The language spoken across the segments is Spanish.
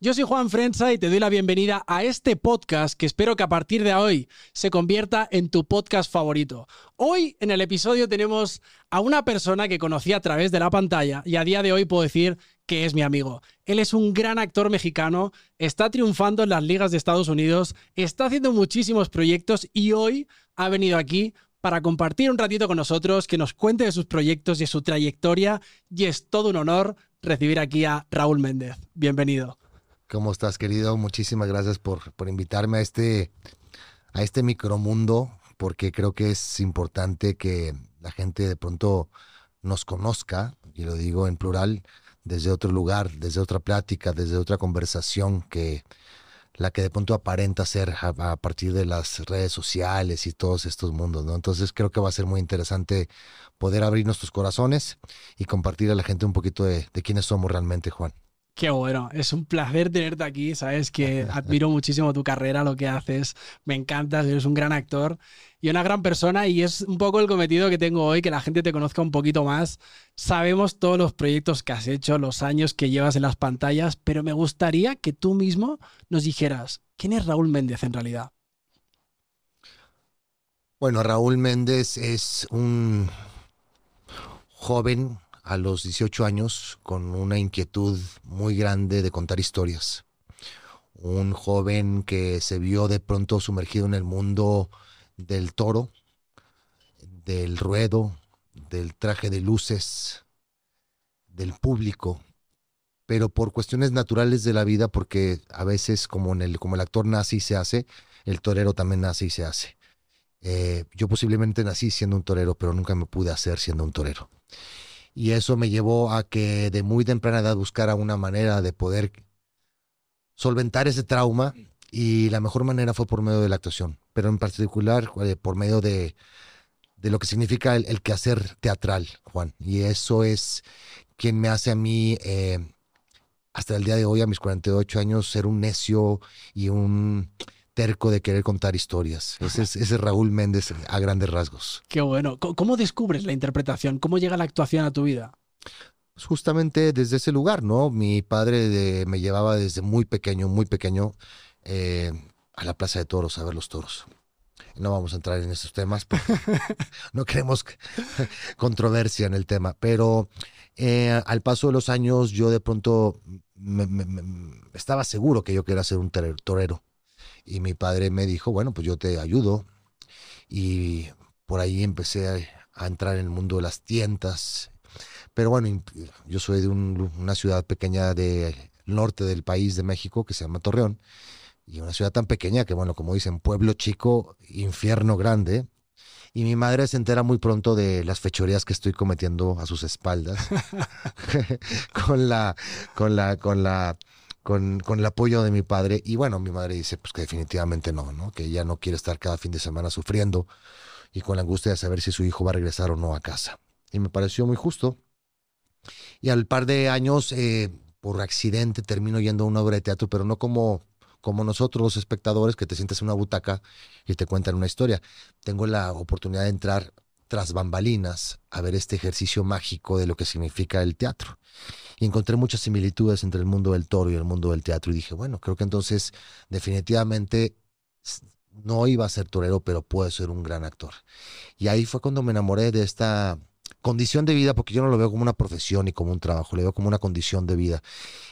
Yo soy Juan Frenza y te doy la bienvenida a este podcast que espero que a partir de hoy se convierta en tu podcast favorito. Hoy en el episodio tenemos a una persona que conocí a través de la pantalla y a día de hoy puedo decir que es mi amigo. Él es un gran actor mexicano, está triunfando en las ligas de Estados Unidos, está haciendo muchísimos proyectos y hoy ha venido aquí para compartir un ratito con nosotros, que nos cuente de sus proyectos y de su trayectoria y es todo un honor recibir aquí a Raúl Méndez. Bienvenido. ¿Cómo estás, querido? Muchísimas gracias por, por invitarme a este, a este micromundo, porque creo que es importante que la gente de pronto nos conozca, y lo digo en plural, desde otro lugar, desde otra plática, desde otra conversación que la que de pronto aparenta ser a, partir de las redes sociales y todos estos mundos, ¿no? Entonces creo que va a ser muy interesante poder abrir nuestros corazones y compartir a la gente un poquito de, de quiénes somos realmente, Juan. Qué bueno, es un placer tenerte aquí, sabes que admiro muchísimo tu carrera, lo que haces, me encantas, eres un gran actor y una gran persona y es un poco el cometido que tengo hoy, que la gente te conozca un poquito más. Sabemos todos los proyectos que has hecho, los años que llevas en las pantallas, pero me gustaría que tú mismo nos dijeras, ¿quién es Raúl Méndez en realidad? Bueno, Raúl Méndez es un joven a los 18 años con una inquietud muy grande de contar historias. Un joven que se vio de pronto sumergido en el mundo del toro, del ruedo, del traje de luces, del público, pero por cuestiones naturales de la vida, porque a veces como, el, como el actor nace y se hace, el torero también nace y se hace. Eh, yo posiblemente nací siendo un torero, pero nunca me pude hacer siendo un torero. Y eso me llevó a que de muy temprana edad buscara una manera de poder solventar ese trauma y la mejor manera fue por medio de la actuación, pero en particular eh, por medio de, de lo que significa el, quehacer teatral, Juan. Y eso es quien me hace a mí, eh, hasta el día de hoy, a mis 48 años, ser un necio y un terco de querer contar historias. Ese es, Raúl Méndez a grandes rasgos. Qué bueno. ¿Cómo descubres la interpretación? ¿Cómo llega la actuación a tu vida? Pues justamente desde ese lugar, ¿no? Mi padre me llevaba desde muy pequeño, muy pequeño, eh, a la Plaza de Toros a ver los toros. No vamos a entrar en esos temas porque no queremos controversia en el tema, pero eh, al paso de los años yo de pronto estaba seguro que yo quería ser un torero y mi padre me dijo, bueno, pues yo te ayudo. Y por ahí empecé a, entrar en el mundo de las tiendas. Pero bueno, yo soy de una ciudad pequeña del norte del país de México que se llama Torreón. Y una ciudad tan pequeña que, bueno, como dicen, pueblo chico, infierno grande. Y mi madre se entera muy pronto de las fechorías que estoy cometiendo a sus espaldas. con la, con la, con la con, con, el apoyo de mi padre. Y bueno, mi madre dice pues que definitivamente no, ¿no? Que ella no quiere estar cada fin de semana sufriendo y con la angustia de saber si su hijo va a regresar o no a casa. Y me pareció muy justo. Y al par de años, eh, por accidente, termino yendo a una obra de teatro, pero no como, como nosotros los espectadores, que te sientas en una butaca y te cuentan una historia. Tengo la oportunidad de entrar tras bambalinas a ver este ejercicio mágico de lo que significa el teatro. Y encontré muchas similitudes entre el mundo del toro y el mundo del teatro y dije, bueno, creo que entonces definitivamente no iba a ser torero, pero puede ser un gran actor. Y ahí fue cuando me enamoré de esta condición de vida, porque yo no lo veo como una profesión y como un trabajo, lo veo como una condición de vida.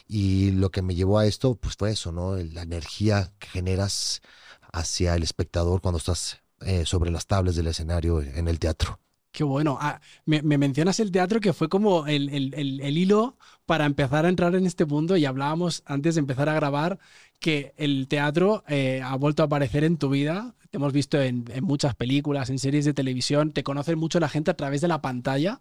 Y lo que me llevó a esto, pues fue eso, ¿no? La energía que generas hacia el espectador cuando estás eh, sobre las tablas del escenario en el teatro. Qué bueno. Ah, me, mencionas el teatro que fue como el, hilo para empezar a entrar en este mundo y hablábamos antes de empezar a grabar que el teatro eh, ha vuelto a aparecer en tu vida. Te hemos visto en, muchas películas, en series de televisión, te conoce mucho la gente a través de la pantalla,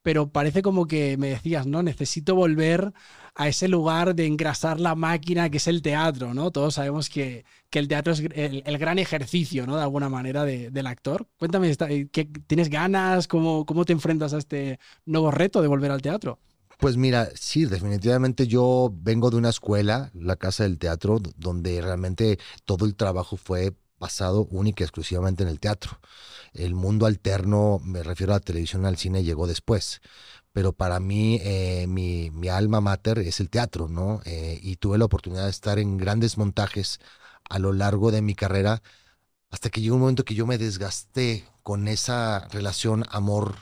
pero parece como que me decías, ¿no? Necesito volver a ese lugar de engrasar la máquina que es el teatro, ¿no? Todos sabemos que, el teatro es el, gran ejercicio, ¿no? De alguna manera del actor. Cuéntame, ¿qué, ¿tienes ganas? ¿Cómo, ¿Cómo te enfrentas a este nuevo reto de volver al teatro? Pues mira, sí, definitivamente yo vengo de una escuela, la Casa del Teatro, donde realmente todo el trabajo fue basado única y exclusivamente en el teatro. El mundo alterno, me refiero a la televisión, al cine, llegó después. Pero para mí, eh, mi, alma mater es el teatro, ¿no? Eh, y tuve la oportunidad de estar en grandes montajes a lo largo de mi carrera, hasta que llegó un momento que yo me desgasté con esa relación amor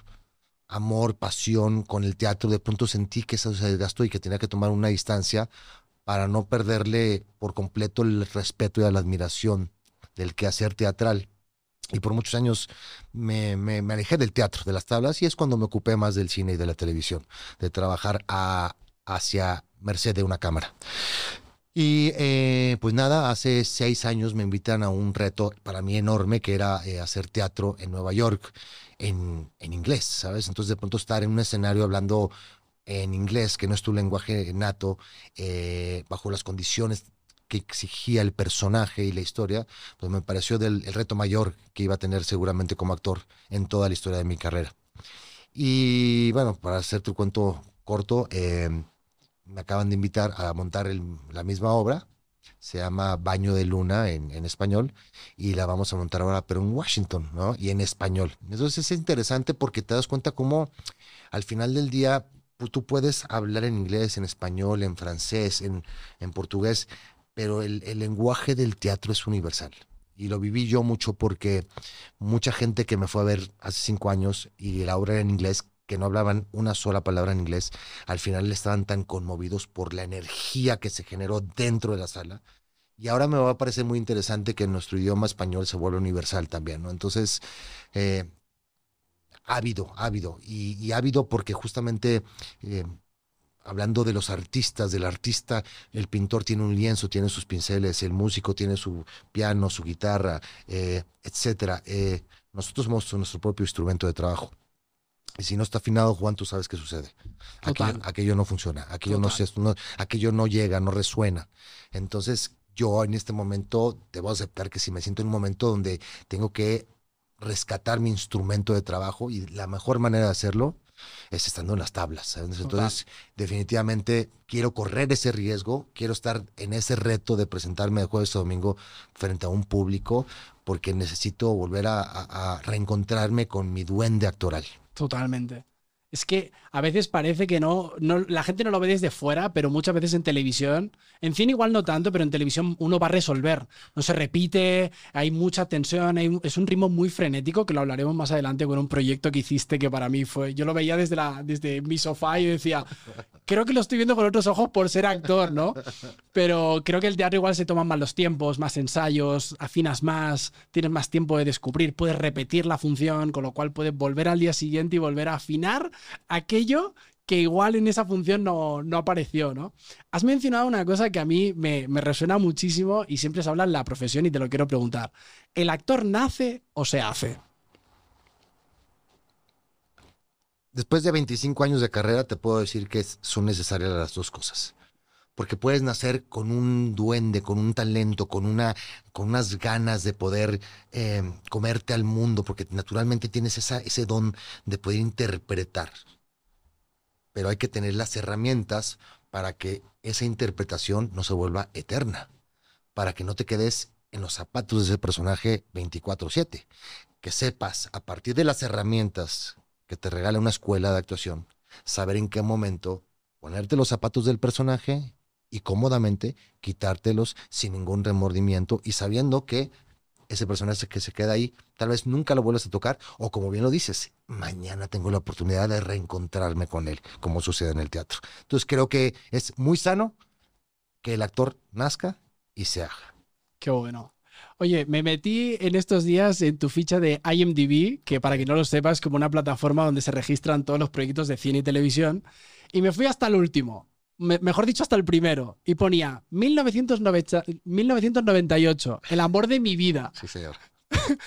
amor, pasión con el teatro, de pronto sentí que eso se desgastó y que tenía que tomar una distancia para no perderle por completo el respeto y la admiración del quehacer teatral. Y por muchos años me, me, alejé del teatro, de las tablas, y es cuando me ocupé más del cine y de la televisión, de trabajar hacia merced de una cámara. Y eh, pues nada, hace seis años me invitan a un reto para mí enorme que era eh, hacer teatro en Nueva York en, en, inglés, ¿sabes? Entonces de pronto estar en un escenario hablando en inglés, que no es tu lenguaje nato, eh, bajo las condiciones que exigía el personaje y la historia, pues me pareció el reto mayor que iba a tener seguramente como actor en toda la historia de mi carrera. Y bueno, para hacer tu cuento corto, eh, me acaban de invitar a montar la misma obra, se llama Baño de Luna en, en, español, y la vamos a montar ahora, pero en Washington, ¿no? Y en español. Entonces es interesante porque te das cuenta cómo al final del día tú puedes hablar en inglés, en español, en francés, en, en portugués, pero el, lenguaje del teatro es universal. Y lo viví yo mucho porque mucha gente que me fue a ver hace cinco años y la obra era en inglés, que no hablaban una sola palabra en inglés, al final estaban tan conmovidos por la energía que se generó dentro de la sala. Y ahora me va a parecer muy interesante que nuestro idioma español se vuelva universal también, ¿no? Entonces, eh, ávido, ávido. Y, y ávido porque justamente eh, hablando de los artistas, del artista, el pintor tiene un lienzo, tiene sus pinceles, el músico tiene su piano, su guitarra, eh, etcétera. Eh, nosotros somos nuestro propio instrumento de trabajo. Y si no está afinado, Juan, tú sabes qué sucede. Aquello, no funciona, aquello no, no, aquello no llega, no resuena. Entonces, yo en este momento debo aceptar que si me siento en un momento donde tengo que rescatar mi instrumento de trabajo y la mejor manera de hacerlo es estando en las tablas. Entonces, definitivamente quiero correr ese riesgo, quiero estar en ese reto de presentarme de jueves a domingo frente a un público, porque necesito volver a reencontrarme con mi duende actoral. Totalmente. Es que a veces parece que no, la gente no lo ve desde fuera, pero muchas veces en televisión, en cine igual no tanto, pero en televisión uno va a resolver. No se repite, hay mucha tensión, es un ritmo muy frenético, que lo hablaremos más adelante con un proyecto que hiciste que para mí fue, yo lo veía desde, la, desde mi sofá y decía, creo que lo estoy viendo con otros ojos por ser actor, ¿no? Pero creo que el teatro igual se toman más los tiempos, más ensayos, afinas más, tienes más tiempo de descubrir, puedes repetir la función, con lo cual puedes volver al día siguiente y volver a afinar aquello que igual en esa función no, no, apareció, ¿no? Has mencionado una cosa que a mí me, me, resuena muchísimo y siempre se habla en la profesión y te lo quiero preguntar. ¿El actor nace o se hace? Después de 25 años de carrera te puedo decir que son necesarias las dos cosas. Porque puedes nacer con un duende, con un talento, con, una, con unas ganas de poder eh, comerte al mundo, porque naturalmente tienes ese don de poder interpretar. Pero hay que tener las herramientas para que esa interpretación no se vuelva eterna, para que no te quedes en los zapatos de ese personaje 24/7, que sepas a partir de las herramientas que te regala una escuela de actuación, saber en qué momento ponerte los zapatos del personaje y cómodamente quitártelos sin ningún remordimiento y sabiendo que ese personaje que se queda ahí, tal vez nunca lo vuelvas a tocar, o como bien lo dices, mañana tengo la oportunidad de reencontrarme con él, como sucede en el teatro. Entonces creo que es muy sano que el actor nazca y se haga. Qué bueno. Oye, me metí en estos días en tu ficha de IMDb, que para quien no lo sepa es como una plataforma donde se registran todos los proyectos de cine y televisión, y me fui hasta el último, mejor dicho, hasta el primero. Y ponía 1998, El amor de mi vida. Sí, señor.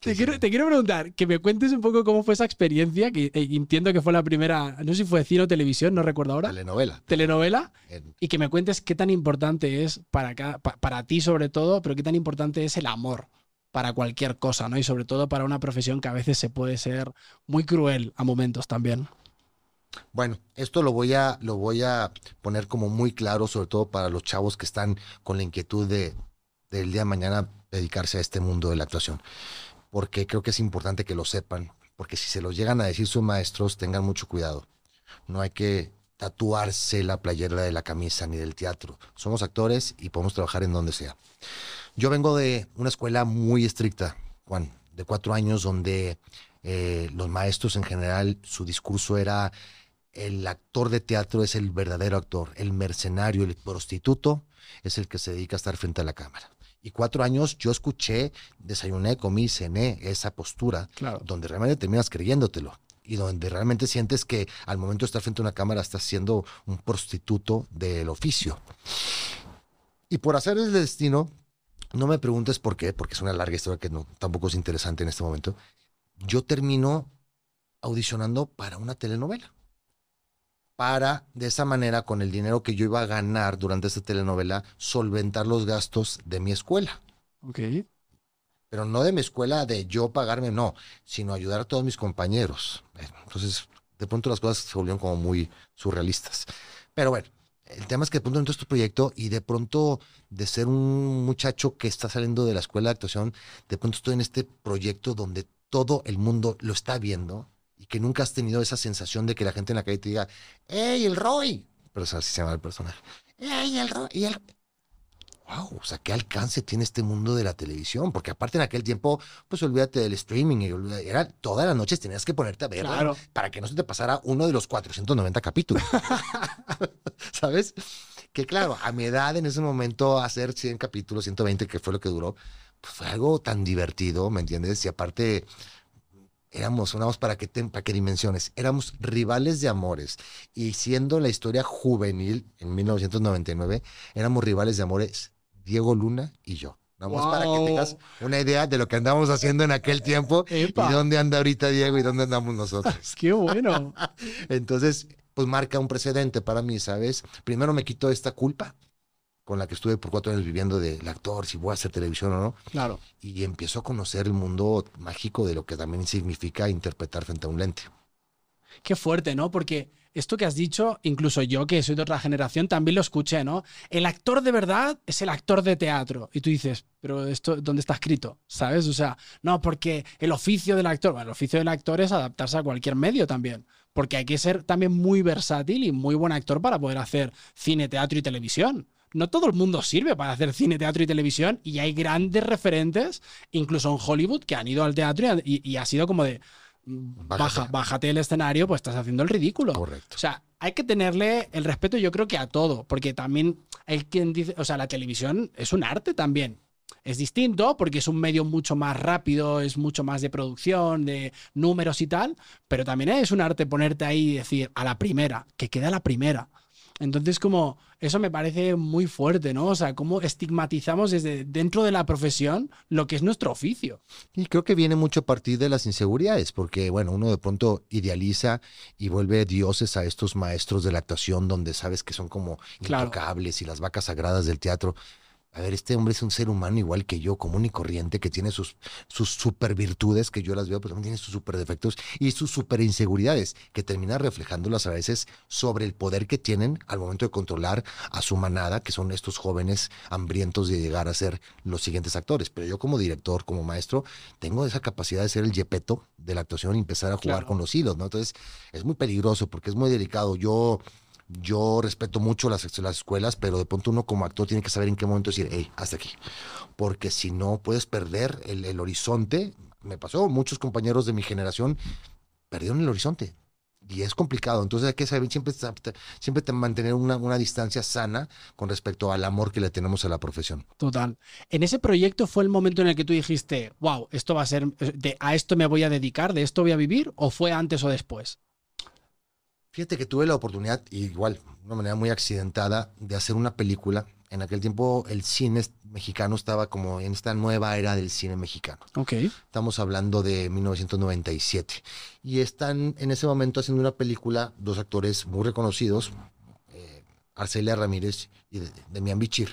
Te quiero, te quiero, preguntar, que me cuentes un poco cómo fue esa experiencia, que eh, entiendo que fue la primera, no sé si fue cine o televisión, no recuerdo ahora. Telenovela. Telenovela. Y que me cuentes qué tan importante es para, para ti sobre todo, pero qué tan importante es el amor para cualquier cosa, ¿no? Y sobre todo para una profesión que a veces se puede ser muy cruel a momentos también. Bueno, esto lo voy a, lo voy a poner como muy claro, sobre todo para los chavos que están con la inquietud de del día de mañana dedicarse a este mundo de la actuación porque creo que es importante que lo sepan, porque si se lo llegan a decir sus maestros, tengan mucho cuidado. No hay que tatuarse la playera de la camisa ni del teatro. Somos actores y podemos trabajar en donde sea. Yo vengo de una escuela muy estricta, Juan, de cuatro años, donde eh, los maestros en general, su discurso era el actor de teatro es el verdadero actor, el mercenario, el prostituto es el que se dedica a estar frente a la cámara. Y cuatro años yo escuché, desayuné, comí, cené esa postura, donde realmente terminas creyéndotelo y donde realmente sientes que al momento de estar frente a una cámara estás siendo un prostituto del oficio. Y por hacer el destino, no me preguntes por qué, porque es una larga historia que no, tampoco es interesante en este momento. Yo termino audicionando para una telenovela para de esa manera, con el dinero que yo iba a ganar durante esta telenovela, solventar los gastos de mi escuela. Ok. Pero no de mi escuela de yo pagarme, no, sino ayudar a todos mis compañeros. Entonces, de pronto las cosas se volvieron como muy surrealistas. Pero bueno, el tema es que de pronto entro este proyecto y de pronto de ser un muchacho que está saliendo de la escuela de actuación, de pronto estoy en este proyecto donde todo el mundo lo está viendo y que nunca has tenido esa sensación de que la gente en la calle te diga, ¡Ey, el Roy! Pero así se llama el personaje. ¡Ey, el Roy! Y el... Wow, o sea, qué alcance tiene este mundo de la televisión, porque aparte en aquel tiempo, pues olvídate del streaming, era todas las noches tenías que ponerte a ver para que no se te pasara uno de los 490 capítulos. ¿Sabes? Que claro, a mi edad en ese momento hacer 100 capítulos, 120, que fue lo que duró, pues fue algo tan divertido, ¿me entiendes? Y aparte, éramos, éramos para que, para que dimensiones, éramos rivales de amores. Y siendo la historia juvenil en 1999, éramos rivales de amores Diego Luna y yo. Vamos para que tengas una idea de lo que andamos haciendo en aquel tiempo y dónde anda ahorita Diego y dónde andamos nosotros. ¡Qué bueno! Entonces, pues marca un precedente para mí, ¿sabes? Primero me quitó esta culpa con la que estuve por cuatro años viviendo del actor, si voy a hacer televisión o no. Claro. Y empiezo a conocer el mundo mágico de lo que también significa interpretar frente a un lente. Qué fuerte, ¿no? Porque esto que has dicho, incluso yo que soy de otra generación, también lo escuché, ¿no? El actor de verdad es el actor de teatro. Y tú dices, pero esto, ¿dónde está escrito? ¿Sabes? O sea, no, porque el oficio del actor, bueno, el oficio del actor es adaptarse a cualquier medio también. Porque hay que ser también muy versátil y muy buen actor para poder hacer cine, teatro y televisión no todo el mundo sirve para hacer cine, teatro y televisión y hay grandes referentes, incluso en Hollywood, que han ido al teatro y, ha sido como de, mm, baja, bájate el escenario, pues estás haciendo el ridículo. Correcto. O sea, hay que tenerle el respeto yo creo que a todo, porque también hay quien dice, o sea, la televisión es un arte también. Es distinto porque es un medio mucho más rápido, es mucho más de producción, de números y tal, pero también es un arte ponerte ahí y decir a la primera, que queda la primera. Entonces, como eso me parece muy fuerte, ¿no? O sea, cómo estigmatizamos desde dentro de la profesión lo que es nuestro oficio. Y creo que viene mucho a partir de las inseguridades, porque, bueno, uno de pronto idealiza y vuelve dioses a estos maestros de la actuación donde sabes que son como intocables y las vacas sagradas del teatro a ver, este hombre es un ser humano igual que yo, común y corriente, que tiene sus, sus super virtudes, que yo las veo, pero también tiene sus super defectos y sus super inseguridades, que termina reflejándolas a veces sobre el poder que tienen al momento de controlar a su manada, que son estos jóvenes hambrientos de llegar a ser los siguientes actores. Pero yo como director, como maestro, tengo esa capacidad de ser el yepeto de la actuación y empezar a jugar con los hilos, ¿no? Entonces, es muy peligroso porque es muy delicado. Yo yo respeto mucho las, las escuelas, pero de pronto uno como actor tiene que saber en qué momento decir, hey, hasta aquí. Porque si no, puedes perder el, horizonte. Me pasó, muchos compañeros de mi generación perdieron el horizonte. Y es complicado. Entonces hay que saber siempre, siempre mantener una, una, distancia sana con respecto al amor que le tenemos a la profesión. Total. En ese proyecto fue el momento en el que tú dijiste, wow, esto va a ser, de, a esto me voy a dedicar, de esto voy a vivir, o fue antes o después? Fíjate que tuve la oportunidad, igual, de una manera muy accidentada, de hacer una película En aquel tiempo el cine mexicano estaba como en esta nueva era del cine mexicano. Ok. Estamos hablando de 1997. Y están en ese momento haciendo una película, dos actores muy reconocidos, eh, Arcelia Ramírez y de- Demián Bichir,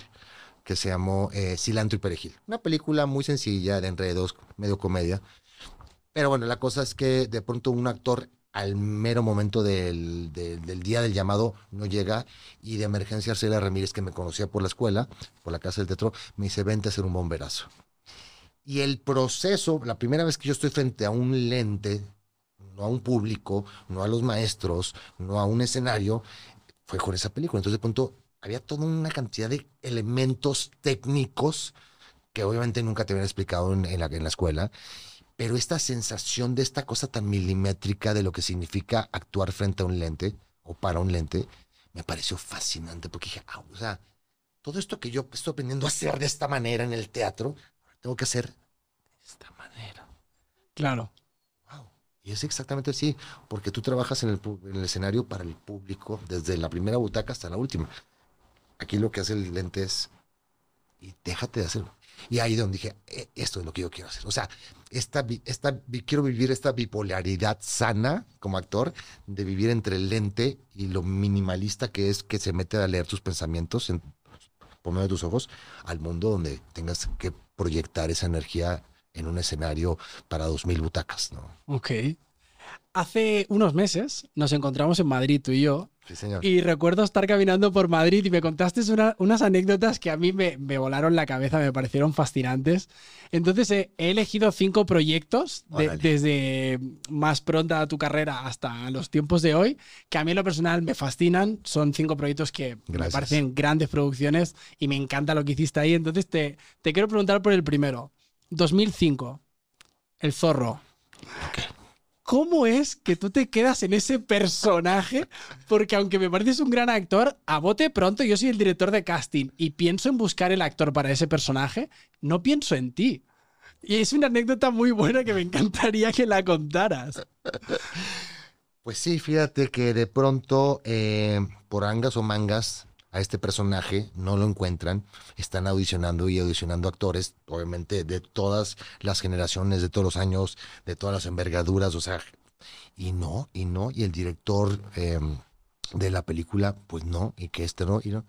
que se llamó eh, Cilantro y Perejil. Una película muy sencilla, de enredos, medio comedia. Pero bueno, la cosa es que de pronto un actor al mero momento del, del- día del llamado no llega y de emergencia Arcelia Ramírez, que me conocía por la escuela, por la casa del teatro, me dice, vente a hacer un bomberazo. Y el proceso, la primera vez que yo estoy frente a un lente, no a un público, no a los maestros, no a un escenario, fue con esa película. Entonces de pronto había toda una cantidad de elementos técnicos que obviamente nunca te habían explicado en la, en la escuela, pero esta sensación de esta cosa tan milimétrica de lo que significa actuar frente a un lente o para un lente, me pareció fascinante porque dije, ah, o sea, todo esto que yo estoy aprendiendo a hacer de esta manera en el teatro, tengo que hacer de esta manera. Claro. Wow. Y es exactamente así, porque tú trabajas en el, en el escenario para el público, desde la primera butaca hasta la última. Aquí lo que hace el lente es, y déjate de hacerlo. Y ahí donde dije, "Eh, esto es lo que yo quiero hacer. O sea, esta, esta, quiero vivir esta bipolaridad sana como actor, de vivir entre el lente y lo minimalista que es que se mete a leer tus pensamientos en, por medio de tus ojos al mundo donde tengas que proyectar esa energía en un escenario para dos mil butacas, ¿no? Ok. Hace unos meses nos encontramos en Madrid, tú y yo, Sí, señor. y recuerdo estar caminando por Madrid y me contaste una- unas anécdotas que a mí me, me volaron la cabeza, me parecieron fascinantes. Entonces he, he elegido cinco proyectos, de- desde más pronta tu carrera hasta los tiempos de hoy, que a mí en lo personal me fascinan. Son cinco proyectos que me parecen grandes producciones y me encanta lo que hiciste ahí. Entonces te, te quiero preguntar por el primero. 2005, El Zorro. ¿Cómo es que tú te quedas en ese personaje? Porque aunque me pareces un gran actor, a bote pronto yo soy el director de casting y pienso en buscar el actor para ese personaje, no pienso en ti. Y es una anécdota muy buena que me encantaría que la contaras. Pues sí, fíjate que de pronto, eh, por angas o mangas, a este personaje no lo encuentran. Están audicionando y audicionando actores, obviamente de todas las generaciones, de todos los años, de todas las envergaduras, o sea, y no, y no, y el director eh, de la película, pues no, y que este no, y no.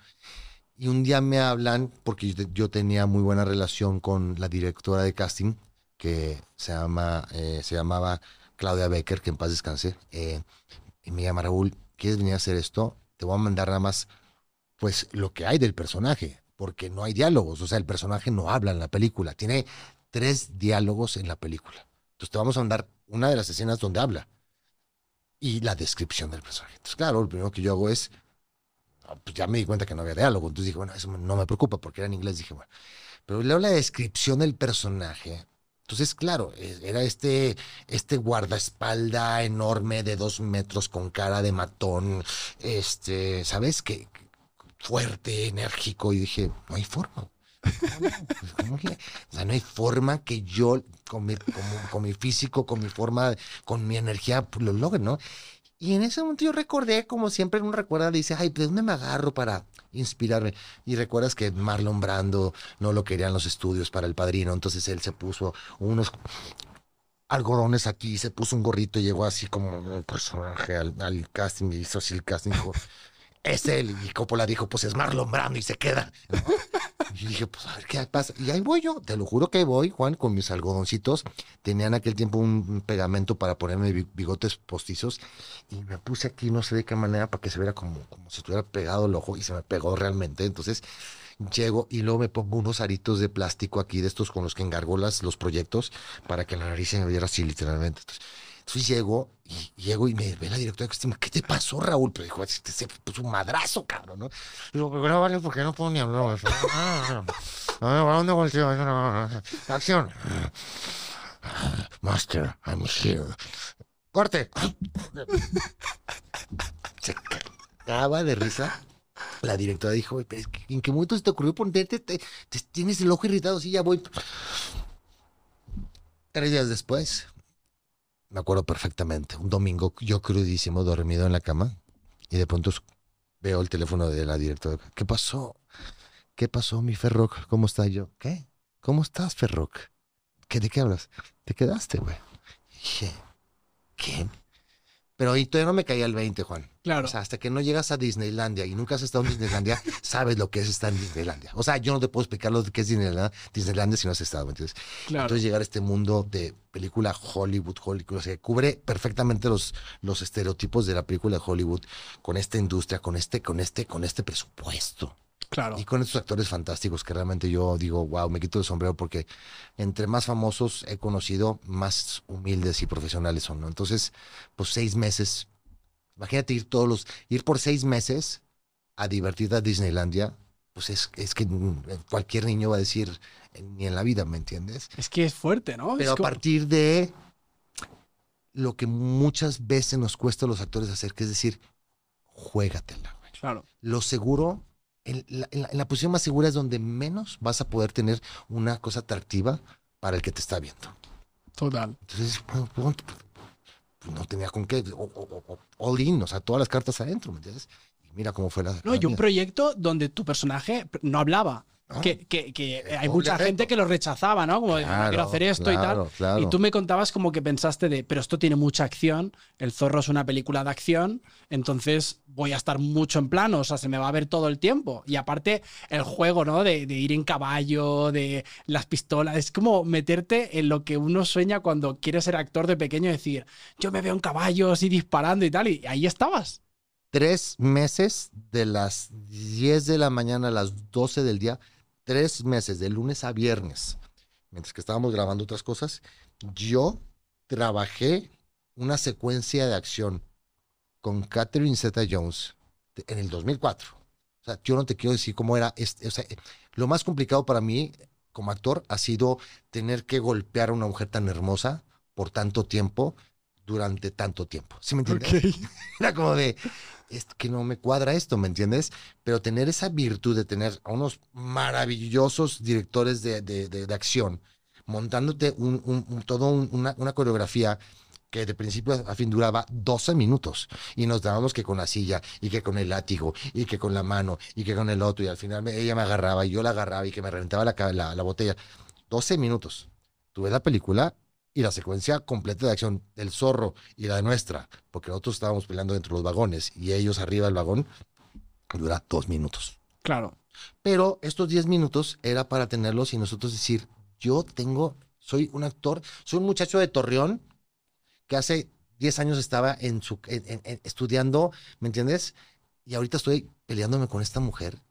Y un día me hablan, porque yo, yo tenía muy buena relación con la directora de casting, que se, llama, eh, se llamaba Claudia Becker, que en paz descanse, eh, y me llama Raúl, ¿quieres venir a hacer esto? Te voy a mandar nada más, pues, lo que hay del personaje, porque no hay diálogos, o sea, el personaje no habla en la película, tiene tres diálogos en la película. Entonces te vamos a mandar una de las escenas donde habla y la descripción del personaje. Entonces, claro, lo primero que yo hago es, ah, pues ya me di cuenta que no había diálogo, entonces dije, bueno, eso no me preocupa porque era en inglés, dije, bueno, pero leo la descripción del personaje. Entonces, claro, eh, era este, este guardaespalda enorme de dos metros con cara de matón, este, ¿sabes? Que fuerte, enérgico, y dije, no hay forma. Pues. O sea, no hay forma que yo, con mi, con mi físico, con mi forma, con mi energía, pues, lo logre, ¿no? Y en ese momento yo recordé, como siempre uno recuerda, dice, ay, ¿de dónde me agarro para inspirarme? Y recuerdas que Marlon Brando no lo querían los estudios para el padrino, entonces él se puso unos algodones aquí, se puso un gorrito y llegó así como un personaje al, al casting y hizo así el casting. Es él. Y Coppola dijo, pues es Marlon Brando y se queda. Y dije, pues a ver qué pasa. Y ahí voy yo, te lo juro que voy, Juan, con mis algodoncitos. Tenía en aquel tiempo un, pegamento para ponerme bi- bigotes postizos y me puse aquí, no sé de qué manera, para que se viera como, como si estuviera pegado el ojo y se me pegó realmente. Entonces llego y luego me pongo unos aritos de plástico aquí, de estos con los que engargolas los proyectos, para que la nariz se me viera así literalmente. Entonces, entonces llego y llego y me ve la directora de ¿qué te pasó, Raúl? Pero dijo, se, se puso un madrazo, cabrón, ¿no? Digo, pero no vale porque no puedo ni hablar. ¿A dónde volteo? Acción. Master, I'm here. Corte. Se cagaba de risa. La directora dijo, "Pero es que, ¿en qué momento se te ocurrió ponerte? Te, te- tienes el ojo irritado, sí, ya voy. Tres días después, me acuerdo perfectamente, un domingo, yo crudísimo, dormido en la cama, y de pronto veo el teléfono de la directora. ¿Qué pasó? ¿qué pasó, mi Ferroc? ¿Cómo está yo? ¿Qué? ¿Cómo estás, Ferroc? ¿Qué, ¿De qué hablas? Te quedaste, güey. Dije, ¿qué? Pero ahí todavía no me caía el 20, Juan. Claro. O sea, hasta que no llegas a Disneylandia y nunca has estado en Disneylandia, sabes lo que es estar en Disneylandia. O sea, yo no te puedo explicar lo que es Disneylandia, Disneylandia si no has estado, ¿me entiendes? claro. Entonces llegar a este mundo de película Hollywood, Hollywood, o sea, cubre perfectamente los, los estereotipos de la película de Hollywood con esta industria, con este, con este, con este presupuesto. Claro. Y con estos actores fantásticos que realmente yo digo, wow, me quito el sombrero porque entre más famosos he conocido, más humildes y profesionales son, ¿no? Entonces, pues seis meses, imagínate ir todos los, ir por seis meses a divertirte a Disneylandia, pues es, es que cualquier niño va a decir, ni en la vida, ¿me entiendes? Es que es fuerte, ¿no? Pero Es a como- partir de lo que muchas veces nos cuesta a los actores hacer, que es decir, juégatela. Claro. Lo seguro, en la, en la- en la posición más segura es donde menos vas a poder tener una cosa atractiva para el que te está viendo. Total. Entonces, pues, no tenía con qué, o- o- o- all in, o sea, todas las cartas adentro, ¿me entiendes? Y mira cómo fue la... No, la y un vida, proyecto donde tu personaje no hablaba. ¿No? Que, que- que El hay mucha reto. gente que lo rechazaba, ¿no? Como "No quiero hacer esto y tal. claro, claro. Y tú me contabas como que pensaste de, pero esto tiene mucha acción, El Zorro es una película de acción, entonces voy a estar mucho en plano, o sea, se me va a ver todo el tiempo. Y aparte, el juego, ¿no? De, de ir en caballo, de las pistolas, es como meterte en lo que uno sueña cuando quiere ser actor de pequeño, decir, yo me veo en caballos y disparando y tal, y ahí estabas. tres meses de las 10 de la mañana a las 12 del día, tres meses de lunes a viernes, mientras que estábamos grabando otras cosas, yo trabajé una secuencia de acción con Catherine Zeta Jones en el 2004. O sea, yo no te quiero decir cómo era. este- o sea, lo más complicado para mí como actor ha sido tener que golpear a una mujer tan hermosa por tanto tiempo durante tanto tiempo. ¿Sí me entiendes? Era como de, es que no me cuadra esto, ¿me entiendes? Pero tener esa virtud de tener a unos maravillosos directores de, de- de- acción, montándote un, todo un- una, una coreografía que de principio a fin duraba 12 minutos y nos dábamos que con la silla y que con el látigo y que con la mano y que con el otro y al final me- ella me agarraba y yo la agarraba y que me reventaba la, la, la botella. 12 minutos. Tuve la película y la secuencia completa de acción del zorro y la de nuestra, porque nosotros estábamos peleando dentro de los vagones y ellos arriba del vagón, dura dos minutos. Claro. Pero estos 10 minutos era para tenerlos y nosotros decir, yo tengo, soy un actor, soy un muchacho de Torreón que hace 10 años estaba en su, en- en- en- estudiando, ¿me entiendes? Y ahorita estoy peleándome con esta mujer.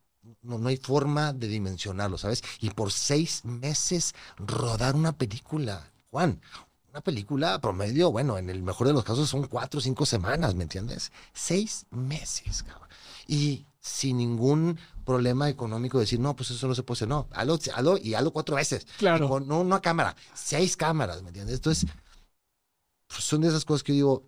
No, no hay forma de dimensionarlo, ¿sabes? Y por seis meses rodar una película, Juan, una película promedio, bueno, en el mejor de los casos son cuatro o cinco semanas, ¿me entiendes? Seis meses, cabrón. Y sin ningún problema económico decir, no, pues eso no se puede hacer. No, hazlo, hazlo y hazlo cuatro veces. Claro. Con no una cámara, seis cámaras, ¿me entiendes? Entonces, pues son de esas cosas que yo digo,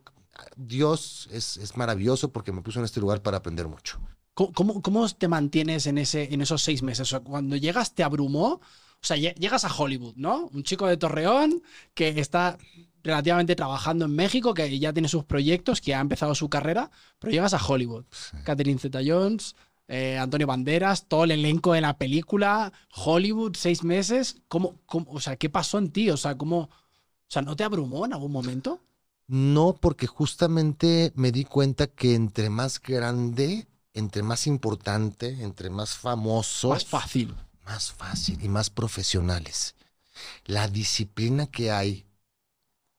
Dios es, es maravilloso porque me puso en este lugar para aprender mucho. ¿Cómo, cómo, cómo te mantienes en, ese, en esos seis meses? O sea, cuando llegas, ¿te abrumó? O sea, lle- llegas a Hollywood, ¿no? Un chico de Torreón que está relativamente trabajando en México, que ya tiene sus proyectos, que ha empezado su carrera, pero llegas a Hollywood. Catherine Zeta-Jones, eh, Antonio Banderas, todo el elenco de la película, Hollywood, seis meses. ¿Cómo, cómo- o sea, ¿qué pasó en ti? O sea, ¿cómo, o sea, ¿no te abrumó en algún momento? No, porque justamente me di cuenta que entre más grande, entre más importante, entre más famoso, Más fácil. Más fácil y más profesionales. La disciplina que hay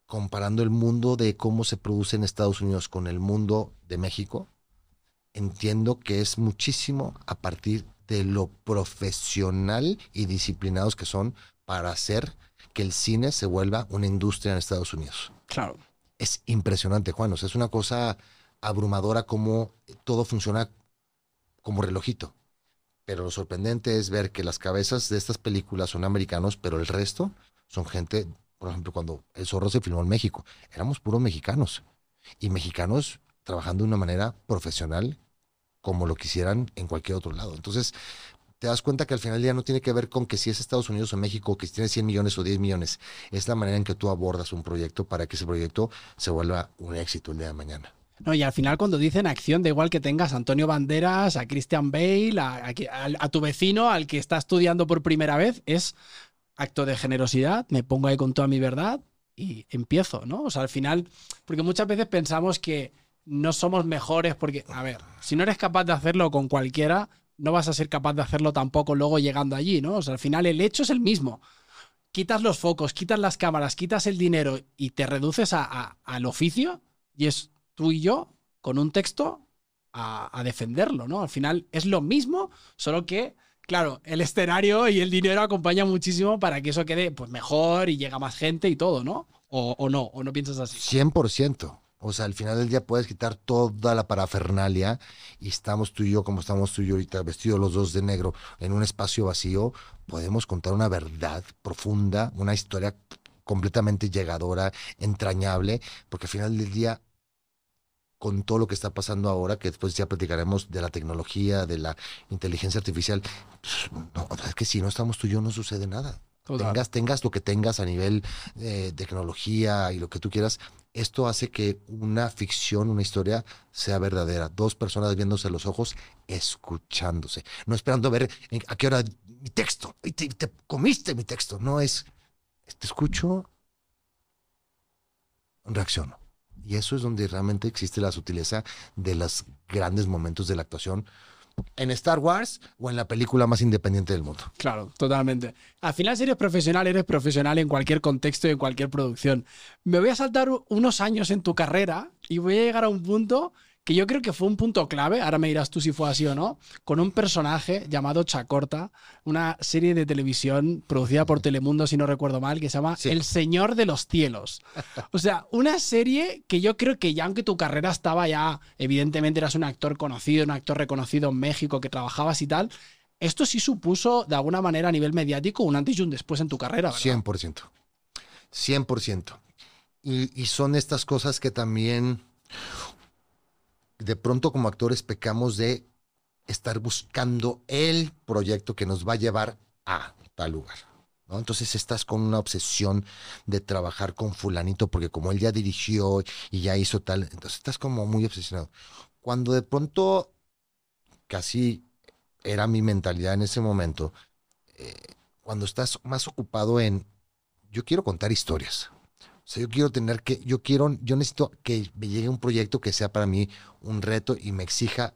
comparando el mundo de cómo se produce en Estados Unidos con el mundo de México, entiendo que es muchísimo a partir de lo profesional y disciplinados que son para hacer que el cine se vuelva una industria en Estados Unidos. Claro. Es impresionante, Juan. O sea, es una cosa abrumadora cómo todo funciona como relojito. Pero lo sorprendente es ver que las cabezas de estas películas son americanos, pero el resto son gente, por ejemplo, cuando El Zorro se filmó en México, éramos puros mexicanos. Y mexicanos trabajando de una manera profesional como lo quisieran en cualquier otro lado. Entonces, te das cuenta que al final del día no tiene que ver con que si es Estados Unidos o México, que si tiene 100 millones o 10 millones. Es la manera en que tú abordas un proyecto para que ese proyecto se vuelva un éxito el día de mañana. No, y al final cuando dicen acción, da igual que tengas a Antonio Banderas, a Christian Bale, a, tu vecino, al que está estudiando por primera vez, es acto de generosidad, me pongo ahí con toda mi verdad y empiezo, ¿no? O sea, al final, porque muchas veces pensamos que no somos mejores porque, a ver, si no eres capaz de hacerlo con cualquiera, no vas a ser capaz de hacerlo tampoco luego llegando allí, ¿no? O sea, al final el hecho es el mismo. Quitas los focos, quitas las cámaras, quitas el dinero y te reduces a- a- al oficio y es tú y yo con un texto a, a defenderlo, ¿no? Al final es lo mismo, solo que, claro, el escenario y el dinero acompañan muchísimo para que eso quede pues, mejor y llega más gente y todo, ¿no? O, o no, o no piensas así. 100%. O sea, al final del día puedes quitar toda la parafernalia y estamos tú y yo, como estamos tú y yo ahorita, vestidos los dos de negro, en un espacio vacío, podemos contar una verdad profunda, una historia completamente llegadora, entrañable, porque al final del día, con todo lo que está pasando ahora, que después ya platicaremos de la tecnología, de la inteligencia artificial, pues, no, es que si no estamos tú y yo no sucede nada. Total. Tengas, tengas lo que tengas a nivel eh, tecnología y lo que tú quieras, esto hace que una ficción, una historia sea verdadera. Dos personas viéndose los ojos, escuchándose. No esperando a ver en- a qué hora mi texto. Y te, te comiste mi texto. No es, te escucho, reacciono. Y eso es donde realmente existe la sutileza de los grandes momentos de la actuación en Star Wars o en la película más independiente del mundo. Claro, totalmente. Al final, si eres profesional, eres profesional en cualquier contexto y en cualquier producción. Me voy a saltar unos años en tu carrera y voy a llegar a un punto que yo creo que fue un punto clave, ahora me dirás tú si fue así o no, con un personaje llamado Chacorta, una serie de televisión producida por Telemundo, si no recuerdo mal, que se llama Sí. El Señor de los Cielos. O sea, una serie que yo creo que ya aunque tu carrera estaba ya, evidentemente eras un actor conocido, un actor reconocido en México, que trabajabas y tal, esto sí supuso de alguna manera a nivel mediático un antes y un después en tu carrera, ¿verdad? 100%. 100%. Y, y son estas cosas que también de pronto como actores pecamos de estar buscando el proyecto que nos va a llevar a tal lugar. ¿no? Entonces estás con una obsesión de trabajar con fulanito porque como él ya dirigió y ya hizo tal, entonces estás como muy obsesionado. Cuando de pronto, casi era mi mentalidad en ese momento, eh, cuando estás más ocupado en, yo quiero contar historias. O sea, yo quiero tener que, yo quiero, yo necesito que me llegue un proyecto que sea para mí un reto y me exija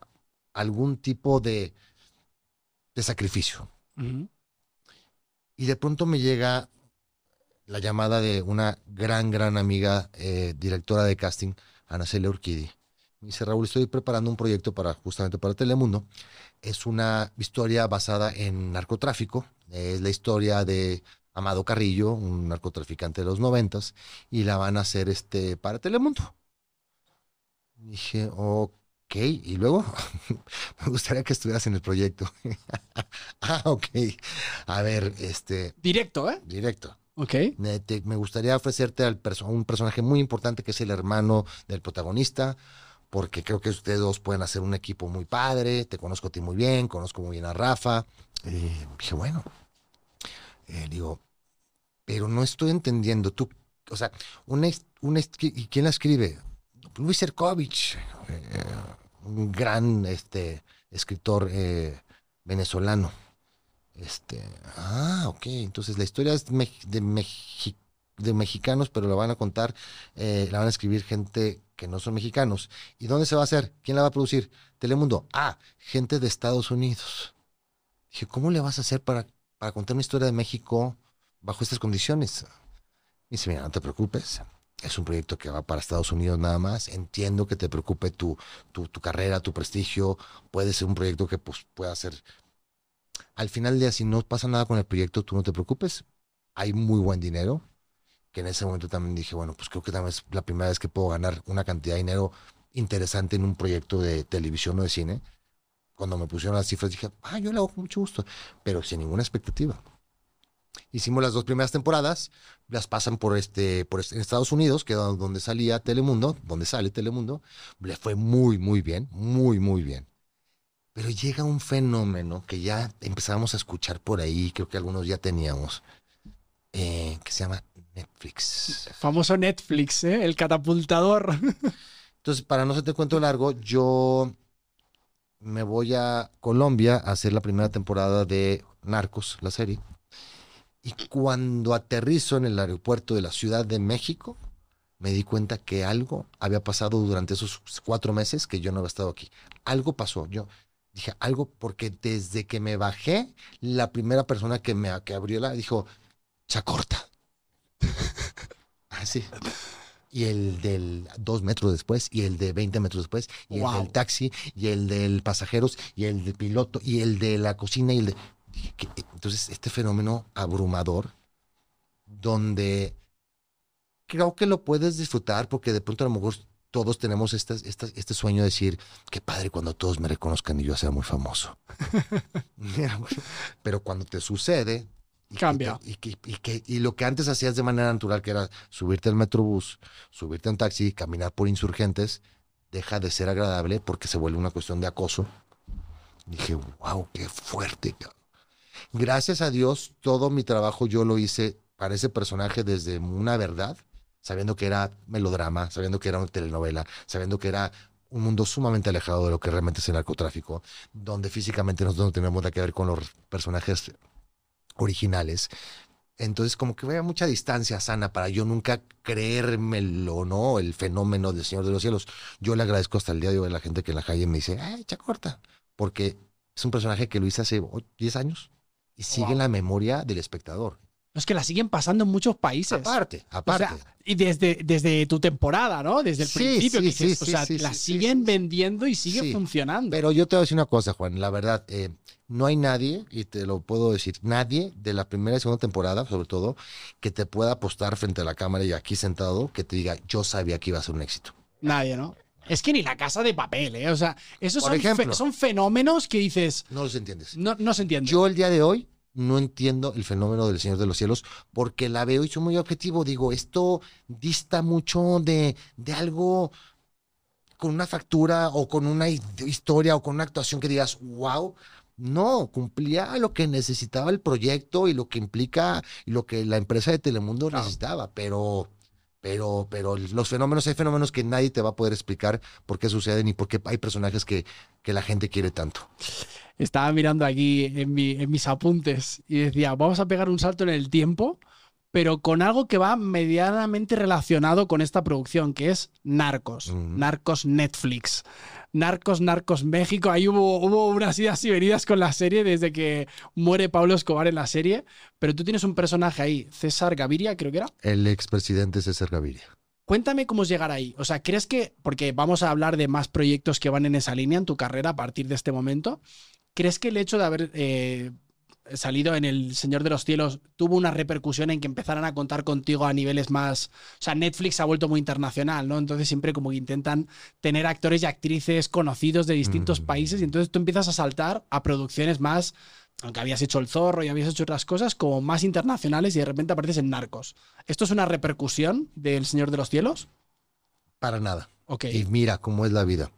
algún tipo de, de sacrificio. Ujú. Y de pronto me llega la llamada de una gran, gran amiga, eh, directora de casting, Ana Celia Urquidi. Me dice, Raúl, estoy preparando un proyecto para justamente para Telemundo. Es una historia basada en narcotráfico. Es la historia de Amado Carrillo, un narcotraficante de los noventas, y la van a hacer este para Telemundo. Dije, ok, y luego me gustaría que estuvieras en el proyecto. ah, ok. A ver, este, Directo, ¿eh? directo. Ok. Me, gustaría ofrecerte al perso- un personaje muy importante que es el hermano del protagonista, porque creo que ustedes dos pueden hacer un equipo muy padre. Te conozco a ti muy bien, conozco muy bien a Rafa. Y dije, bueno, Eh, digo, pero no estoy entendiendo. Tú, o sea, una, una ¿y quién la escribe? Luis Erkovich, eh, un gran este, escritor eh, venezolano. Este, ah, ok. Entonces la historia es de, mexi- de mexicanos, pero la van a contar, la van a escribir gente que no son mexicanos. ¿Y dónde se va a hacer? ¿Quién la va a producir? Telemundo. Ah, gente de Estados Unidos. Dije, ¿cómo le vas a hacer para, para contar una historia de México bajo estas condiciones? Y dice, mira, no te preocupes. Es un proyecto que va para Estados Unidos nada más. Entiendo que te preocupe tu, tu, tu carrera, tu prestigio. Puede ser un proyecto que pues, pueda ser al final del día, si no pasa nada con el proyecto, tú no te preocupes. Hay muy buen dinero. Que en ese momento también dije, bueno, pues creo que también es la primera vez que puedo ganar una cantidad de dinero interesante en un proyecto de televisión o de cine. Cuando me pusieron las cifras dije, ah, yo lo hago con mucho gusto, pero sin ninguna expectativa. Hicimos las dos primeras temporadas, las pasan por este, por este- en Estados Unidos, que era donde salía Telemundo, donde sale Telemundo, le fue muy, muy bien, muy, muy bien. Pero llega un fenómeno que ya empezábamos a escuchar por ahí, creo que algunos ya teníamos, eh, que se llama Netflix. Famoso Netflix, ¿eh? El catapultador. Entonces, para no se te cuento largo, yo me voy a Colombia a hacer la primera temporada de Narcos, la serie. Y cuando aterrizo en el aeropuerto de la Ciudad de México, me di cuenta que algo había pasado durante esos cuatro meses que yo no había estado aquí. Algo pasó. Yo dije algo porque desde que me bajé, la primera persona que me que abrió la dijo, Chacorta. Así. Y el del dos metros después, y el de 20 metros después, y el Wow. del taxi, y el del pasajeros, y el del piloto, y el de la cocina, y el de. Entonces, este fenómeno abrumador, donde creo que lo puedes disfrutar, porque de pronto a lo mejor todos tenemos estas- estas- este sueño de decir, qué padre cuando todos me reconozcan y yo sea muy famoso. Pero cuando te sucede... y que Cambia. te- Y, que, y, que- y lo que antes hacías de manera natural, que era subirte al metrobús, subirte a un taxi, caminar por insurgentes, deja de ser agradable porque se vuelve una cuestión de acoso. Dije, wow, qué fuerte. cabrón". Gracias a Dios, todo mi trabajo yo lo hice para ese personaje desde una verdad, sabiendo que era melodrama, sabiendo que era una telenovela, sabiendo que era un mundo sumamente alejado de lo que realmente es el narcotráfico, donde físicamente nosotros no tenemos nada que ver con los personajes originales. Entonces, como que había mucha distancia sana para yo nunca creérmelo, ¿no? El fenómeno del Señor de los Cielos. Yo le agradezco hasta el día de hoy a la gente que en la calle me dice, ¡ay, corta! Porque es un personaje que lo hice hace o- 10 años y sigue Wow. en la memoria del espectador. Es que la siguen pasando en muchos países. Aparte, O aparte. sea, y desde, desde tu temporada, ¿no? Desde el Sí, principio. sí, que dices, sí, o sea, la siguen vendiendo y sigue funcionando. Pero yo te voy a decir una cosa, Juan. La verdad, eh, no hay nadie, y te lo puedo decir, nadie de la primera y segunda temporada, sobre todo, que te pueda apostar frente a la cámara y aquí sentado, que te diga, yo sabía que iba a ser un éxito. Nadie, ¿no? Es que ni la casa de papel, ¿eh? O sea, esos son, fe- ejemplo. son fenómenos que dices, No los entiendes. no, no se entiende. Yo el día de hoy no entiendo el fenómeno del Señor de los Cielos porque la veo y soy muy objetivo. Digo, esto dista mucho de, de algo con una factura o con una hi- historia o con una actuación que digas, wow. No, cumplía lo que necesitaba el proyecto y lo que implica y lo que la empresa de Telemundo Claro. necesitaba, pero, pero, pero los fenómenos, hay fenómenos que nadie te va a poder explicar por qué suceden y por qué hay personajes que, que la gente quiere tanto. Estaba mirando aquí en, mi- en mis apuntes y decía, vamos a pegar un salto en el tiempo, pero con algo que va medianamente relacionado con esta producción, que es Narcos. Narcos Netflix. Narcos, Narcos México. Ahí hubo, hubo unas idas y venidas con la serie desde que muere Pablo Escobar en la serie. Pero tú tienes un personaje ahí, César Gaviria, creo que era. El expresidente César Gaviria. Cuéntame cómo es llegar ahí. O sea, ¿crees que, porque vamos a hablar de más proyectos que van en esa línea en tu carrera a partir de este momento, ¿crees que el hecho de haber eh, salido en El Señor de los Cielos tuvo una repercusión en que empezaran a contar contigo a niveles más... O sea, Netflix se ha vuelto muy internacional, ¿no? Entonces siempre como que intentan tener actores y actrices conocidos de distintos Mm. países y entonces tú empiezas a saltar a producciones más... Aunque habías hecho El Zorro y habías hecho otras cosas como más internacionales y de repente apareces en Narcos. ¿Esto es una repercusión del Señor de los Cielos? Para nada. Ok. Y mira cómo es la vida.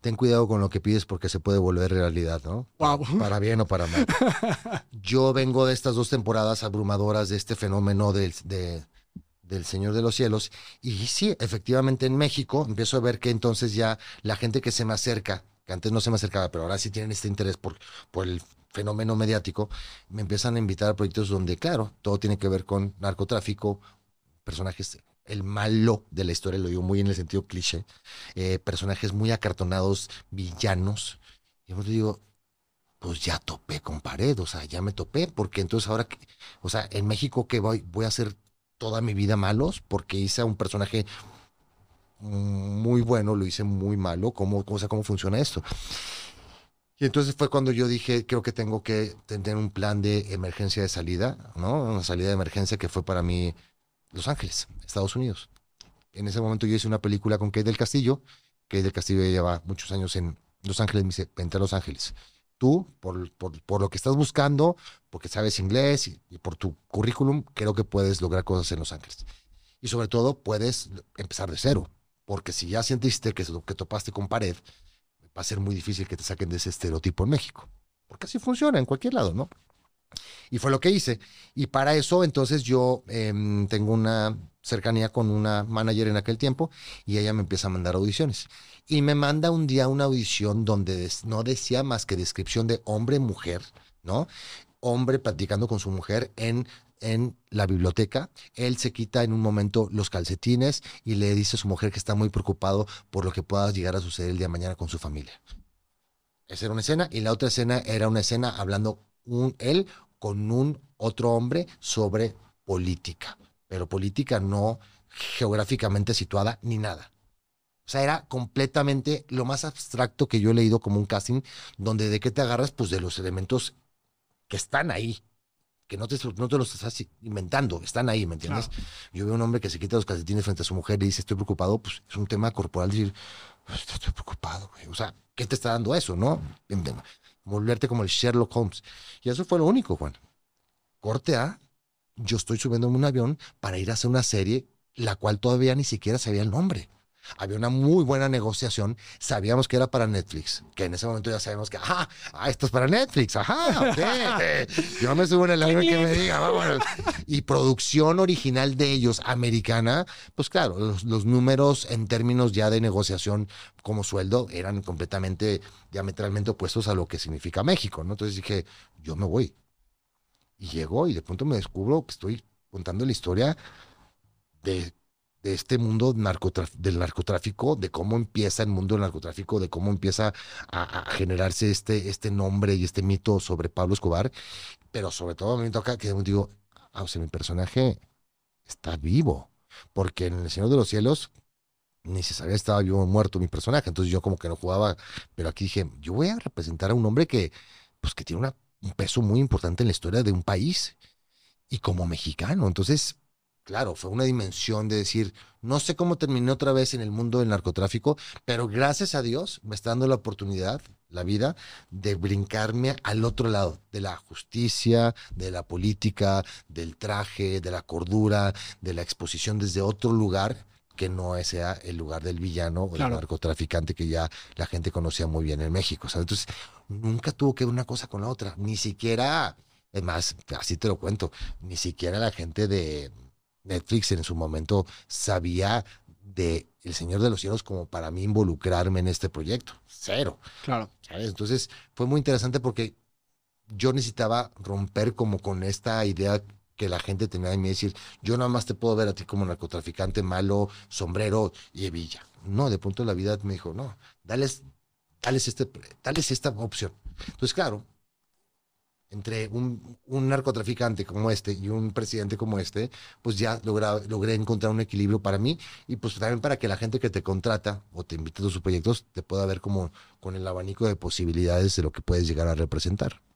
Ten cuidado con lo que pides porque se puede volver realidad, ¿no? Guau. Para bien o para mal. Yo vengo de estas dos temporadas abrumadoras de este fenómeno del, de- del Señor de los Cielos. Y sí, efectivamente en México empiezo a ver que entonces ya la gente que se me acerca, que antes no se me acercaba, pero ahora sí tienen este interés por, por el fenómeno mediático, me empiezan a invitar a proyectos donde, claro, todo tiene que ver con narcotráfico, personajes, el malo de la historia, lo digo muy en el sentido cliché, eh, personajes muy acartonados, villanos. Y yo digo, pues ya topé con pared, o sea, ya me topé, porque entonces ahora, o sea, en México que voy, voy a hacer toda mi vida malos, porque hice a un personaje muy bueno, lo hice muy malo, ¿cómo, cómo, o sea, cómo funciona esto? Y entonces fue cuando yo dije, creo que tengo que tener un plan de emergencia de salida, ¿no? Una salida de emergencia que fue para mí Los Ángeles, Estados Unidos. En ese momento yo hice una película con Kate del Castillo. Kate del Castillo ya lleva muchos años en Los Ángeles, me dice, vente a Los Ángeles. Tú, por, por, lo que estás buscando, porque sabes inglés y, y por tu currículum, creo que puedes lograr cosas en Los Ángeles. Y sobre todo, puedes empezar de cero, porque si ya sentiste que, que topaste con pared, va a ser muy difícil que te saquen de ese estereotipo en México. Porque así funciona en cualquier lado, ¿no? Y fue lo que hice. Y para eso, entonces yo em, tengo una cercanía con una manager en aquel tiempo y ella me empieza a mandar audiciones. Y me manda un día una audición donde no decía más que descripción de hombre-mujer, ¿no? Hombre platicando con su mujer en en la biblioteca. Él se quita en un momento los calcetines y le dice a su mujer que está muy preocupado por lo que pueda llegar a suceder el día de mañana con su familia. Esa era una escena. Y la otra escena era una escena hablando un, él con un otro hombre sobre política. Pero política no geográficamente situada ni nada. O sea, era completamente lo más abstracto que yo he leído como un casting, donde de qué te agarras, pues de los elementos que están ahí que no te, no te los estás inventando, están ahí, ¿me entiendes? Yo veo un hombre que se quita los calcetines frente a su mujer y dice, estoy preocupado, pues es un tema corporal, decir, pues, estoy preocupado, güey. O sea, ¿qué te está dando eso, no? Volverte como el Sherlock Holmes. Y eso fue lo único, Juan. Corte A, yo estoy subiendo en un avión para ir a hacer una serie, la cual todavía ni siquiera sabía el nombre había una muy buena negociación. Sabíamos que era para Netflix, que en ese momento ya sabemos que, ajá, ah, esto es para Netflix, ajá, yo me subo en el avión que me diga, vámonos. Y producción original de ellos, americana, pues claro, los, los, números en términos ya de negociación como sueldo eran completamente, diametralmente opuestos a lo que significa México, ¿no? Entonces dije, yo me voy. Y llego y de pronto me descubro que estoy contando la historia de de este mundo del narcotráfico, de cómo empieza el mundo del narcotráfico, de cómo empieza a, generarse este, este nombre y este mito sobre Pablo Escobar. Pero sobre todo a me toca que digo, ah, o sea, mi personaje está vivo, porque en El Señor de los Cielos ni se sabía estaba vivo o muerto mi personaje, entonces yo como que no jugaba, pero aquí dije, yo voy a representar a un hombre que, pues que tiene un peso muy importante en la historia de un país y como mexicano, entonces claro, fue una dimensión de decir, no sé cómo terminé otra vez en el mundo del narcotráfico, pero gracias a Dios me está dando la oportunidad, la vida, de brincarme al otro lado, de la justicia, de la política, del traje, de la cordura, de la exposición desde otro lugar que no sea el lugar del villano o del narcotraficante que ya la gente conocía muy bien en México. Entonces, nunca tuvo que ver una cosa con la otra, ni siquiera, es más, así te lo cuento, ni siquiera la gente de Netflix en su momento sabía de El Señor de los Cielos como para mí involucrarme en este proyecto. Cero. Claro. Entonces fue muy interesante porque yo necesitaba romper como con esta idea que la gente tenía de mí, decir, yo nada más te puedo ver a ti como narcotraficante malo, sombrero y hebilla. No, de punto de la vida me dijo, no, dales, dales, este, dales esta opción. Entonces, claro, entre un, narcotraficante como este y un presidente como este, pues ya logré encontrar un equilibrio para mí y pues también para que la gente que te contrata o te invita a sus proyectos te pueda ver como con el abanico de posibilidades de lo que puedes llegar a representar.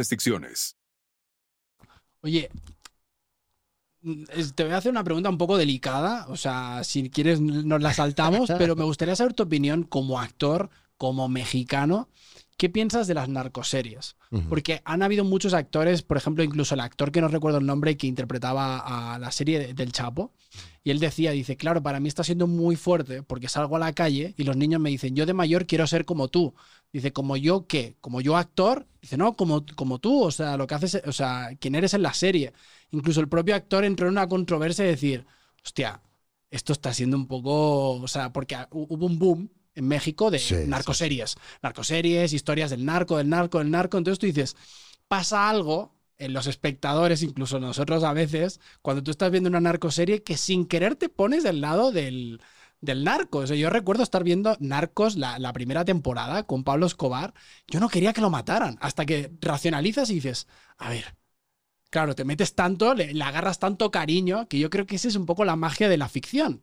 restricciones. Oye, te voy a hacer una pregunta un poco delicada, o sea, si quieres nos la saltamos, pero me gustaría saber tu opinión como actor, como mexicano. ¿Qué piensas de las narcoseries? Porque han habido muchos actores, por ejemplo, incluso el actor que no recuerdo el nombre que interpretaba a la serie del Chapo, y él decía, dice, claro, para mí está siendo muy fuerte porque salgo a la calle y los niños me dicen, yo de mayor quiero ser como tú. Dice, ¿como yo qué? ¿Como yo actor? Dice, no, como, como tú, o sea, lo que haces, o sea, quién eres en la serie. Incluso el propio actor entró en una controversia de decir, hostia, esto está siendo un poco, o sea, porque hubo un boom en México de narcoseries. Narcoseries, historias del narco, del narco, del narco. Entonces tú dices, pasa algo en los espectadores, incluso nosotros a veces, cuando tú estás viendo una narcoserie, que sin querer te pones del lado del, del narco. O sea, yo recuerdo estar viendo Narcos la, la, primera temporada con Pablo Escobar. Yo no quería que lo mataran. Hasta que racionalizas y dices, a ver. Claro, te metes tanto, le, le agarras tanto cariño, que yo creo que esa es un poco la magia de la ficción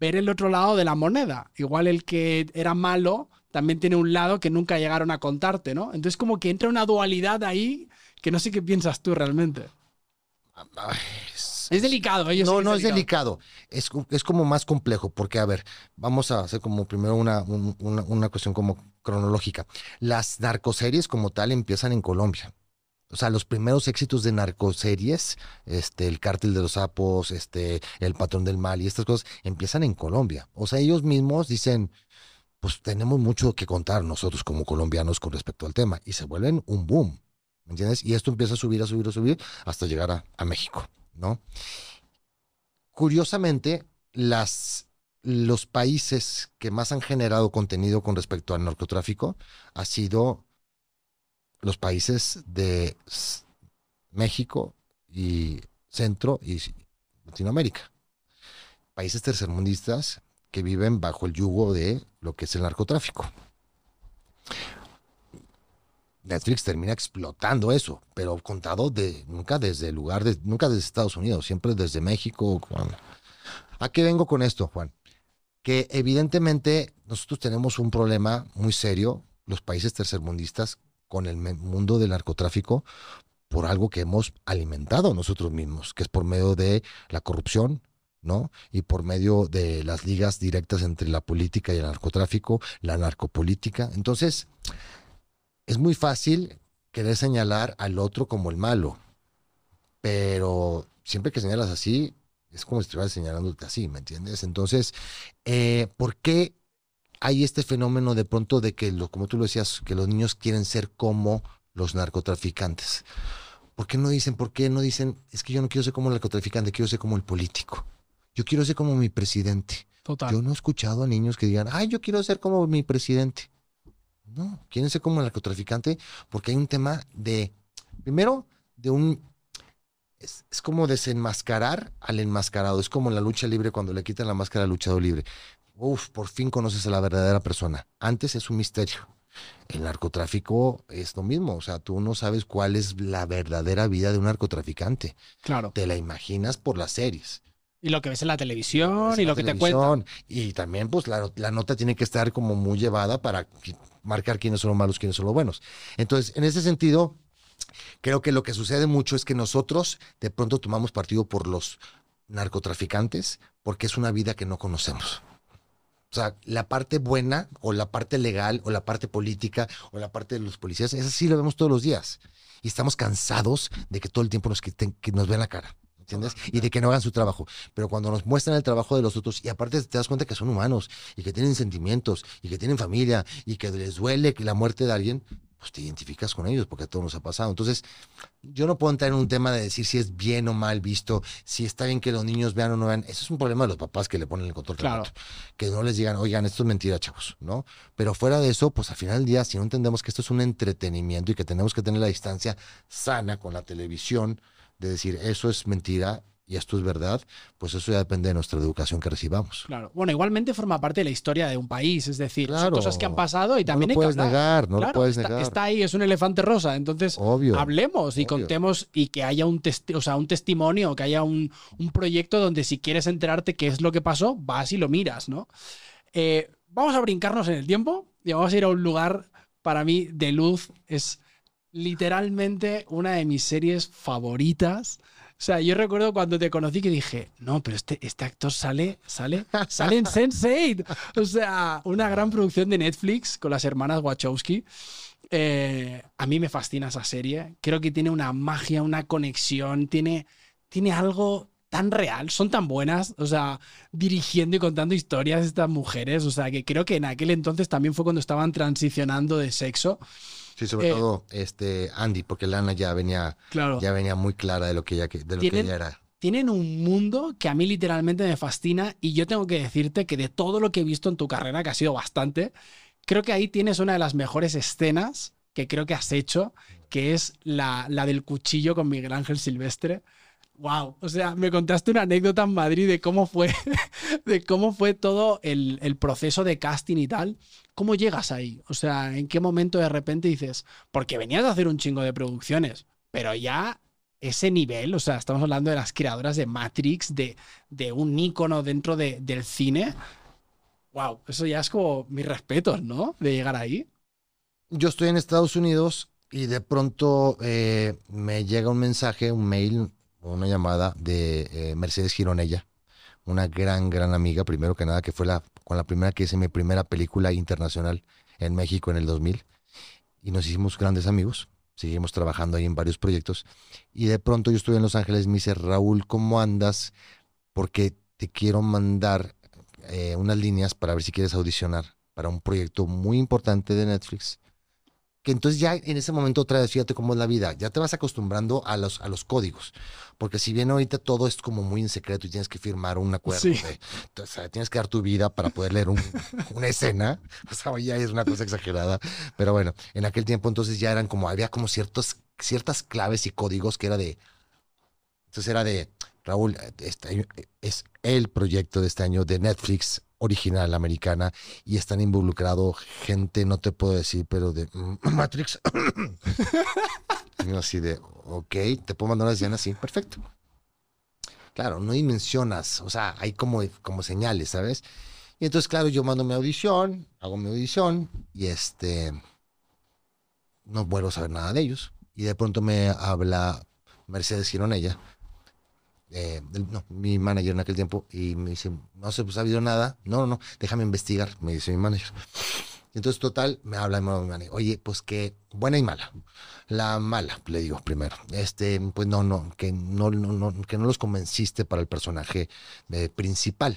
ver el otro lado de la moneda. Igual el que era malo también tiene un lado que nunca llegaron a contarte, ¿no? Entonces como que entra una dualidad ahí que no sé qué piensas tú realmente. Es delicado, No, no es delicado. Es, es como más complejo, porque, a ver, vamos a hacer como primero una, un- una, una cuestión como cronológica. Las narcoseries como tal empiezan en Colombia. O sea, los primeros éxitos de narcoseries, este, el cártel de los sapos, este, el patrón del mal y estas cosas, empiezan en Colombia. O sea, ellos mismos dicen, pues tenemos mucho que contar nosotros como colombianos con respecto al tema. Y se vuelven un boom. ¿Me entiendes? Y esto empieza a subir, a subir, a subir hasta llegar a, a México, ¿no? Curiosamente, las, los países que más han generado contenido con respecto al narcotráfico ha sido los países de México y Centro y Latinoamérica. Países tercermundistas que viven bajo el yugo de lo que es el narcotráfico. Netflix termina explotando eso, pero contado de nunca desde el lugar de nunca desde Estados Unidos, siempre desde México. ¿A qué vengo con esto, Juan? Que evidentemente nosotros tenemos un problema muy serio, los países tercermundistas, con el mundo del narcotráfico, por algo que hemos alimentado nosotros mismos, que es por medio de la corrupción, ¿no? Y por medio de las ligas directas entre la política y el narcotráfico, la narcopolítica. Entonces, es muy fácil querer señalar al otro como el malo, pero siempre que señalas así, es como si estuvieras señalándote así, ¿me entiendes? Entonces, eh, ¿por qué hay este fenómeno de pronto de que, lo, como tú lo decías, que los niños quieren ser como los narcotraficantes? ¿Por qué no dicen, por qué no dicen, es que yo no quiero ser como el narcotraficante, quiero ser como el político? Yo quiero ser como mi presidente. Total. Yo no he escuchado a niños que digan, ay, yo quiero ser como mi presidente. No, quieren ser como el narcotraficante porque hay un tema de, primero, de un, es, es como desenmascarar al enmascarado. Es como en la lucha libre cuando le quitan la máscara al luchador libre. Uf, por fin conoces a la verdadera persona. Antes es un misterio. El narcotráfico es lo mismo. O sea, tú no sabes cuál es la verdadera vida de un narcotraficante. Claro. Te la imaginas por las series. Y lo que ves en la televisión y lo que te cuentan. Y también, pues, la, la nota tiene que estar como muy llevada para marcar quiénes son los malos, quiénes son los buenos. Entonces, en ese sentido, creo que lo que sucede mucho es que nosotros de pronto tomamos partido por los narcotraficantes porque es una vida que no conocemos. O sea, la parte buena o la parte legal o la parte política o la parte de los policías, esa sí lo vemos todos los días. Y estamos cansados de que todo el tiempo nos, quiten- que nos vean la cara. ¿Entiendes? Y de que no hagan su trabajo. Pero cuando nos muestran el trabajo de los otros, y aparte te das cuenta que son humanos, y que tienen sentimientos, y que tienen familia, y que les duele la muerte de alguien, pues te identificas con ellos, porque a todos nos ha pasado. Entonces, yo no puedo entrar en un tema de decir si es bien o mal visto, si está bien que los niños vean o no vean. Eso es un problema de los papás que le ponen el control Claro. remoto. Que no les digan, oigan, esto es mentira, chavos, ¿no? Pero fuera de eso, pues al final del día, si no entendemos que esto es un entretenimiento y que tenemos que tener la distancia sana con la televisión, de decir, eso es mentira y esto es verdad, pues eso ya depende de nuestra educación que recibamos. Claro. Bueno, igualmente forma parte de la historia de un país, es decir, son Claro. cosas que han pasado y también no hay lo puedes que negar, no Claro, lo puedes está, negar. está ahí, es un elefante rosa. Entonces, Obvio. hablemos y obvio. contemos y que haya un, testi- o sea, un testimonio, que haya un, un proyecto donde si quieres enterarte qué es lo que pasó, vas y lo miras, ¿no? Eh, vamos a brincarnos en el tiempo y vamos a ir a un lugar, para mí, de luz. Es literalmente una de mis series favoritas. O sea, yo recuerdo cuando te conocí que dije, no, pero este, este actor sale, sale, sale en Sense8. O sea, una gran producción de Netflix con las hermanas Wachowski. Eh, a mí me fascina esa serie. Creo que tiene una magia, una conexión, tiene, tiene algo tan real, son tan buenas, o sea, dirigiendo y contando historias estas mujeres, o sea, que creo que en aquel entonces también fue cuando estaban transicionando de sexo. Sí, sobre Eh, todo este Andy, porque Lana ya venía, Claro. ya venía muy clara de lo que ella, de lo que ella era. tienen un mundo que a mí literalmente me fascina y yo tengo que decirte que de todo lo que he visto en tu carrera, que ha sido bastante, creo que ahí tienes una de las mejores escenas que creo que has hecho, que es la, la del cuchillo con Miguel Ángel Silvestre. Wow, o sea, me contaste una anécdota en Madrid de cómo fue, de cómo fue todo el, el proceso de casting y tal. ¿Cómo llegas ahí? O sea, ¿en qué momento de repente dices, porque venías de hacer un chingo de producciones, pero ya ese nivel, o sea, estamos hablando de las creadoras de Matrix, de, de un ícono dentro de- del cine. Wow, eso ya es como mis respetos, ¿no? De llegar ahí. Yo estoy en Estados Unidos y de pronto eh, me llega un mensaje, un mail, una llamada de eh, Mercedes Gironella, una gran, gran amiga, primero que nada, que fue la, con la primera que hice mi primera película internacional en México en el 2000. Y nos hicimos grandes amigos. Seguimos trabajando ahí en varios proyectos. Y de pronto yo estuve en Los Ángeles, me dice, Raúl, ¿cómo andas? Porque te quiero mandar eh, unas líneas para ver si quieres audicionar para un proyecto muy importante de Netflix que entonces ya en ese momento otra vez, fíjate cómo es la vida, ya te vas acostumbrando a los, a los códigos, porque si bien ahorita todo es como muy en secreto y tienes que firmar un acuerdo, tienes que dar tu vida para poder leer una escena, o sea, ya es una cosa exagerada, pero bueno, en aquel tiempo entonces ya eran como, había como ciertos, ciertas claves y códigos que era de, entonces era de, Raúl, este es el proyecto de este año de Netflix original americana y están involucrados gente, no te puedo decir, pero de Matrix. así de, ok, te puedo mandar una escena así, perfecto. Claro, no dimensionas, o sea, hay como, como señales, ¿sabes? Y entonces, claro, yo mando mi audición, hago mi audición y este, no vuelvo a saber nada de ellos. Y de pronto me habla Mercedes Gironella eh, no, mi manager en aquel tiempo, y me dice, no se ha habido nada. No, no, no, déjame investigar, me dice mi manager. Entonces, total, me habla mi manager, oye, pues que buena y mala. La mala, le digo primero, este, pues no, no, que no, no, que no los convenciste para el personaje eh, principal.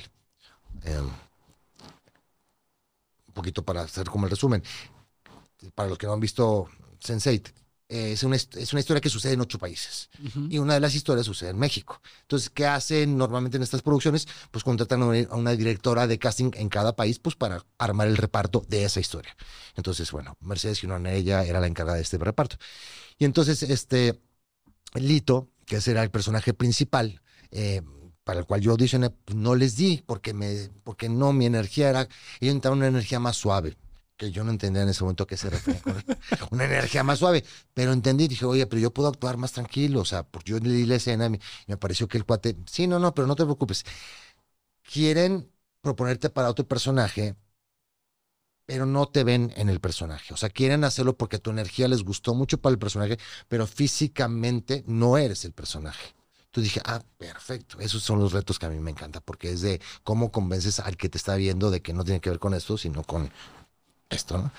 Em, un poquito para hacer como el resumen. Para los que no han visto Sense8, eh, es, una, es, una, historia que sucede en ocho países. Y una de las historias sucede en México. Entonces, ¿qué hacen normalmente en estas producciones? Pues contratan a una directora de casting en cada país pues para armar el reparto de esa historia. Entonces, bueno, Mercedes ella era la encargada de este reparto. Y entonces, este, Lito, que ese era el personaje principal, eh, para el cual yo audicioné, pues, no les di porque, me, porque no, mi energía era, ellos necesitaban una energía más suave que yo no entendía en ese momento a qué se refería con una energía más suave, pero entendí, dije, oye, pero yo puedo actuar más tranquilo, o sea, porque yo le di la escena y me, pareció que el cuate, sí, no, no, pero no te preocupes, quieren proponerte para otro personaje, pero no te ven en el personaje, o sea, quieren hacerlo porque tu energía les gustó mucho para el personaje, pero físicamente no eres el personaje. Entonces dije, ah, perfecto. Esos son los retos que a mí me encanta, porque es de cómo convences al que te está viendo de que no tiene que ver con esto, sino con esto, ¿no?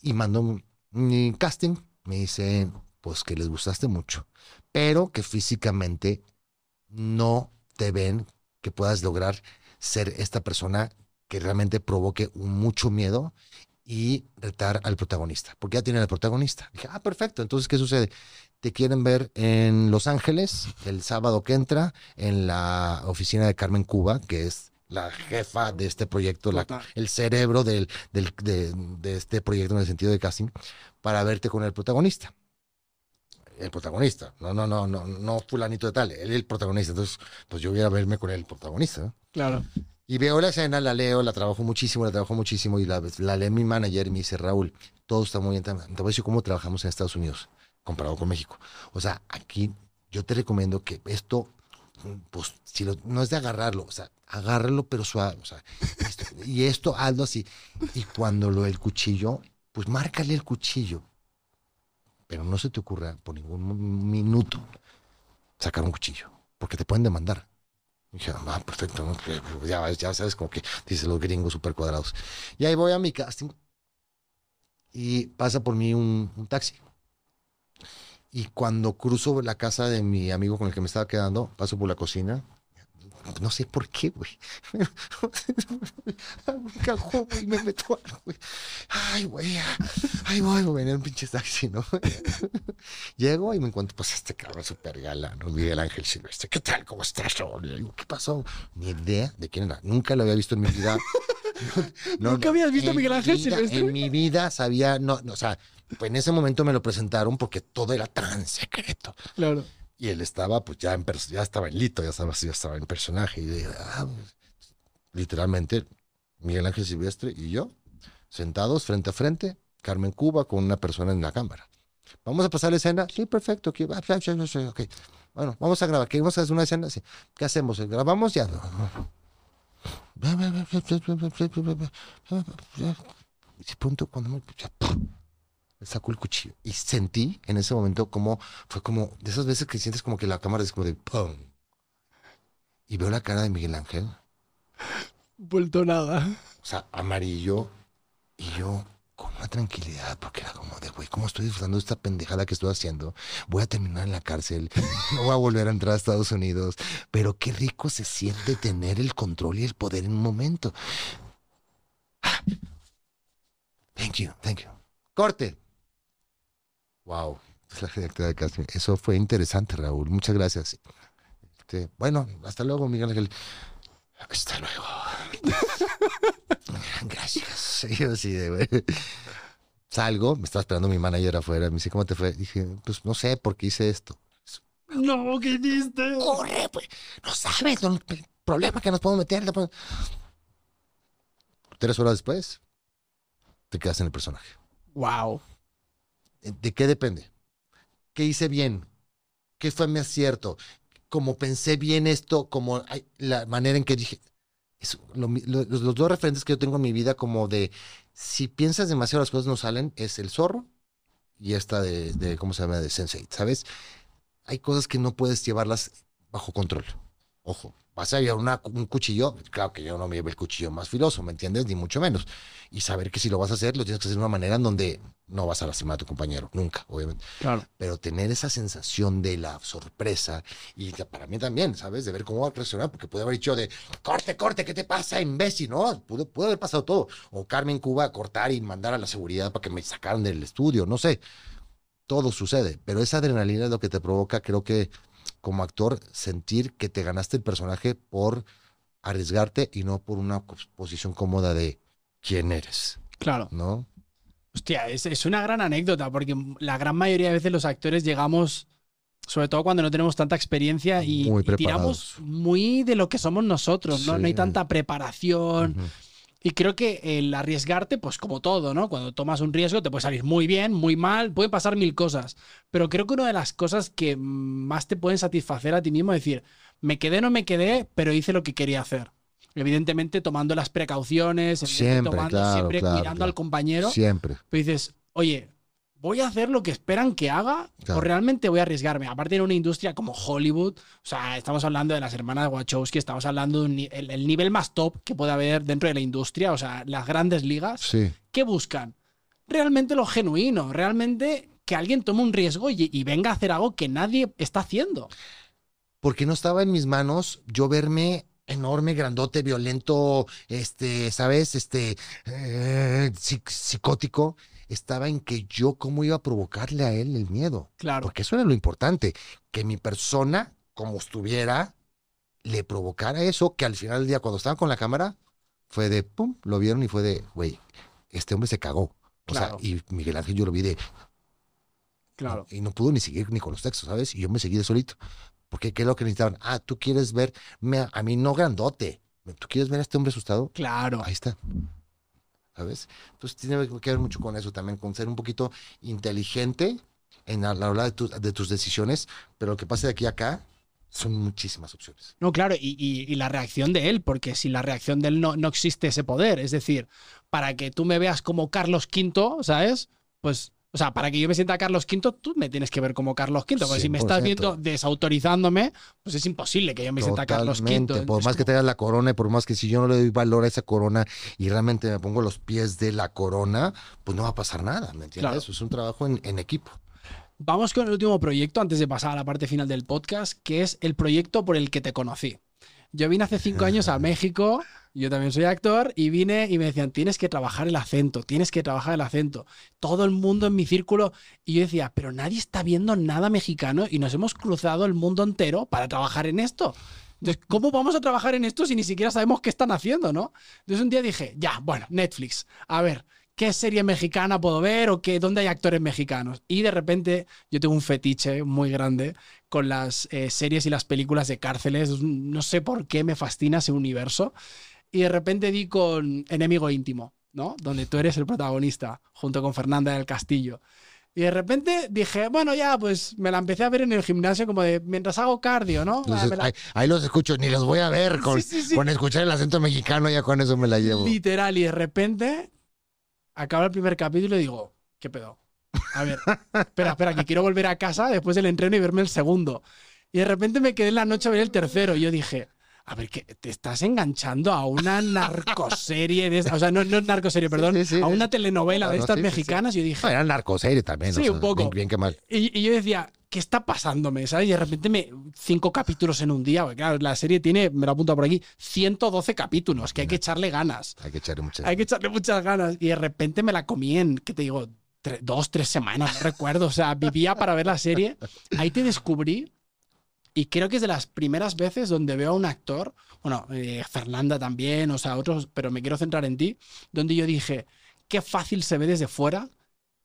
Y mandó mi casting, me dice, pues que les gustaste mucho, pero que físicamente no te ven que puedas lograr ser esta persona que realmente provoque mucho miedo y retar al protagonista, porque ya tienen al protagonista. Dije, ah, perfecto, entonces, ¿qué sucede? Te quieren ver en Los Ángeles el sábado que entra, en la oficina de Carmen Cuba, que es la jefa de este proyecto, la, el cerebro del, del, de, este proyecto en el sentido de casting, para verte con el protagonista. El protagonista, no, no, no, no, no fulanito de tal, él el protagonista. Entonces, pues yo voy a verme con el protagonista. Claro. Y veo la escena, la leo, la trabajo muchísimo, la trabajo muchísimo y la, la lee mi manager y me dice, Raúl, todo está muy bien. Te voy a decir cómo trabajamos en Estados Unidos comparado con México. O sea, aquí yo te recomiendo que esto pues si no es de agarrarlo, o sea, agárralo pero suave, o sea, y esto hazlo así. Y cuando lo del cuchillo, pues márcale el cuchillo. Pero no se te ocurra por ningún minuto sacar un cuchillo, porque te pueden demandar. Y dije, ah, perfecto, ya, ya sabes como que dicen los gringos super cuadrados. Y ahí voy a mi casting y pasa por mí un taxi. Y cuando cruzo la casa de mi amigo con el que me estaba quedando, paso por la cocina. No sé por qué, güey. me cagó, güey, me meto güey. Ay, güey, ay, voy, güey, en un pinche taxi, ¿no? Llego y me encuentro, pues, este cabrón súper gala, ¿no? Miguel Ángel Silvestre. ¿Qué tal? ¿Cómo estás? Le digo, ¿qué pasó? Ni idea de quién era. Nunca lo había visto en mi vida. ¿Nunca habías visto a Miguel Ángel Silvestre? En mi vida sabía, no, no, o sea, pues en ese momento me lo presentaron porque todo era tan secreto. Claro. Y él estaba, pues ya, en ya estaba en lito, ya estaba, ya estaba en personaje. Y ah, literalmente, Miguel Ángel Silvestre y yo, sentados frente a frente, Carmen Cuba con una persona en la cámara. ¿Vamos a pasar la escena? Sí, perfecto. Okay. Bueno, vamos a grabar. ¿Queremos hacer una escena? Sí. ¿Qué hacemos? ¿Grabamos ya? Y punto cuando sacó el cuchillo. Y sentí en ese momento como, fue como, de esas veces que sientes como que la cámara es como de ¡pum! Y veo la cara de Miguel Ángel, Vuelto nada. o sea, amarillo, y yo con una tranquilidad, porque era como de, güey, ¿cómo estoy disfrutando de esta pendejada que estoy haciendo? Voy a terminar en la cárcel, no voy a volver a entrar a Estados Unidos, pero qué rico se siente tener el control y el poder en un momento. Ah. Thank you, thank you. Corte. Wow, es la directora de casting. Eso fue interesante, Raúl. Muchas gracias. Este, bueno, hasta luego, Miguel Ángel. Hasta luego. Gracias. Yo de, güey. Salgo, me estaba esperando mi manager afuera. Me dice, ¿cómo te fue? Dije, pues no sé por qué hice esto. No, ¿qué hiciste? Corre, pues. No sabes no, el problema que nos podemos meter. podemos- Tres horas después, te quedas en el personaje. Wow. ¿De qué depende? ¿Qué hice bien? ¿Qué fue mi acierto? Como pensé bien esto, como la manera en que dije. los dos referentes que yo tengo en mi vida, como de si piensas demasiado las cosas no salen, es el zorro y esta de, de ¿cómo se llama? De Sensei, ¿sabes? Hay cosas que no puedes llevarlas bajo control. Ojo, vas a llevar una- un cuchillo, claro que yo no me llevo el cuchillo más filoso, ¿me entiendes? Ni mucho menos. Y saber que si lo vas a hacer, lo tienes que hacer de una manera en donde no vas a lastimar a tu compañero, nunca, obviamente Claro. pero tener esa sensación de la sorpresa y para mí también, ¿sabes? De ver cómo va a reaccionar, porque puede haber dicho de, corte, corte, ¿qué te pasa, imbécil? No, pudo, pudo haber pasado todo. O Carmen Cuba cortar y mandar a la seguridad para que me sacaran del estudio, no sé. Todo sucede, pero esa adrenalina es lo que te provoca, creo que como actor, sentir que te ganaste el personaje por arriesgarte y no por una posición cómoda de quién eres, Claro. ¿no? Hostia, es, es una gran anécdota porque la gran mayoría de veces los actores llegamos, sobre todo cuando no tenemos tanta experiencia y, Muy y tiramos muy de lo que somos nosotros, ¿no? No hay tanta preparación. Y creo que el arriesgarte, pues como todo, ¿no? Cuando tomas un riesgo te puede salir muy bien, muy mal, pueden pasar mil cosas. Pero creo que una de las cosas que más te pueden satisfacer a ti mismo es decir, me quedé, no me quedé, pero hice lo que quería hacer. Evidentemente tomando las precauciones, Siempre, tomando, claro, siempre claro, cuidando claro. al compañero. Siempre. Pero dices, oye, ¿voy a hacer lo que esperan que haga Claro. o realmente voy a arriesgarme? Aparte en una industria como Hollywood, o sea, estamos hablando de las hermanas Wachowski, estamos hablando de un ni- el, el nivel más top que puede haber dentro de la industria, o sea, las grandes ligas. Sí. ¿Qué buscan? Realmente lo genuino, realmente que alguien tome un riesgo y, y venga a hacer algo que nadie está haciendo. porque no estaba en mis manos yo verme enorme, grandote, violento, este, ¿sabes? Este, eh, psic- psicótico. Estaba en que yo cómo iba a provocarle a él el miedo. Claro. Porque eso era lo importante, que mi persona, como estuviera, le provocara eso, que al final del día, cuando estaban con la cámara, fue de, pum, lo vieron y fue de, güey, este hombre se cagó. O Claro. sea, y Miguel Ángel yo lo vi de, Claro. y no pudo ni seguir ni con los textos, ¿sabes? Y yo me seguí de solito. Porque ¿qué es lo que necesitaban? Ah, tú quieres verme a, a mí no grandote. ¿Tú quieres ver a este hombre asustado? Claro. Ahí está. ¿Sabes? Entonces tiene que ver mucho con eso también, con ser un poquito inteligente en la la hora de, tus- de tus decisiones, pero lo que pasa de aquí a acá son muchísimas opciones. No, claro, y, y- y la reacción de él, porque si la reacción de él no, no existe ese poder, es decir, para que tú me veas como Carlos V, ¿sabes? Pues, o sea, para que yo me sienta Carlos V, tú me tienes que ver como Carlos V, porque si me estás 100%. viendo desautorizándome, pues es imposible que yo me sienta Carlos V. Totalmente. Por Es más que como- tengas la corona y por más que si yo no le doy valor a esa corona y realmente me pongo los pies de la corona, pues no va a pasar nada, ¿me entiendes? Claro. Es un trabajo en, en equipo. Vamos con el último proyecto antes de pasar a la parte final del podcast, que es el proyecto por el que te conocí. Yo vine hace cinco años a México, yo también soy actor, y vine y me decían, tienes que trabajar el acento, tienes que trabajar el acento. Todo el mundo en mi círculo, y yo decía, pero nadie está viendo nada mexicano y nos hemos cruzado el mundo entero para trabajar en esto. Entonces, ¿cómo vamos a trabajar en esto si ni siquiera sabemos qué están haciendo, no? Entonces un día dije, ya, bueno, Netflix, a ver, ¿qué serie mexicana puedo ver o qué, dónde hay actores mexicanos? Y de repente yo tengo un fetiche muy grande con las eh, series y las películas de cárceles. No sé por qué me fascina ese universo. Y de repente di con Enemigo Íntimo, ¿no? Donde tú eres el protagonista, junto con Fernanda del Castillo. Y de repente dije, bueno, ya, pues me la empecé a ver en el gimnasio como de mientras hago cardio, ¿no? Ah, la- ahí, ahí los escucho, ni los voy a ver. Con, Sí, sí, sí. con escuchar el acento mexicano, ya con eso me la llevo. Literal, y de repente acaba el primer capítulo y digo, ¿qué pedo? a ver, espera, espera, que quiero volver a casa después del entreno y verme el segundo. Y de repente me quedé en la noche a ver el tercero. Y yo dije, a ver, que te estás enganchando a una narcoserie de esta- o sea, no, no es narcoserie, perdón, sí, sí. a una telenovela de estas sí, sí, sí. mexicanas. Y yo dije, No, era narcoserie también. Sí, o sea, un poco. Bien, bien que mal. y, y yo decía, ¿qué está pasándome? ¿Sabes? Y de repente me. Cinco capítulos en un día. Porque claro, la serie tiene, me lo apunto por aquí, 112 capítulos, que hay que echarle ganas. Hay que echarle muchas. Hay que echarle muchas ganas. Y de repente me la comí en, ¿qué te digo? Dos, tres semanas, no recuerdo. O sea, vivía para ver la serie. Ahí te descubrí. Y creo que es de las primeras veces donde veo a un actor, bueno, eh, Fernanda también, o sea, otros, pero me quiero centrar en ti, donde yo dije, qué fácil se ve desde fuera,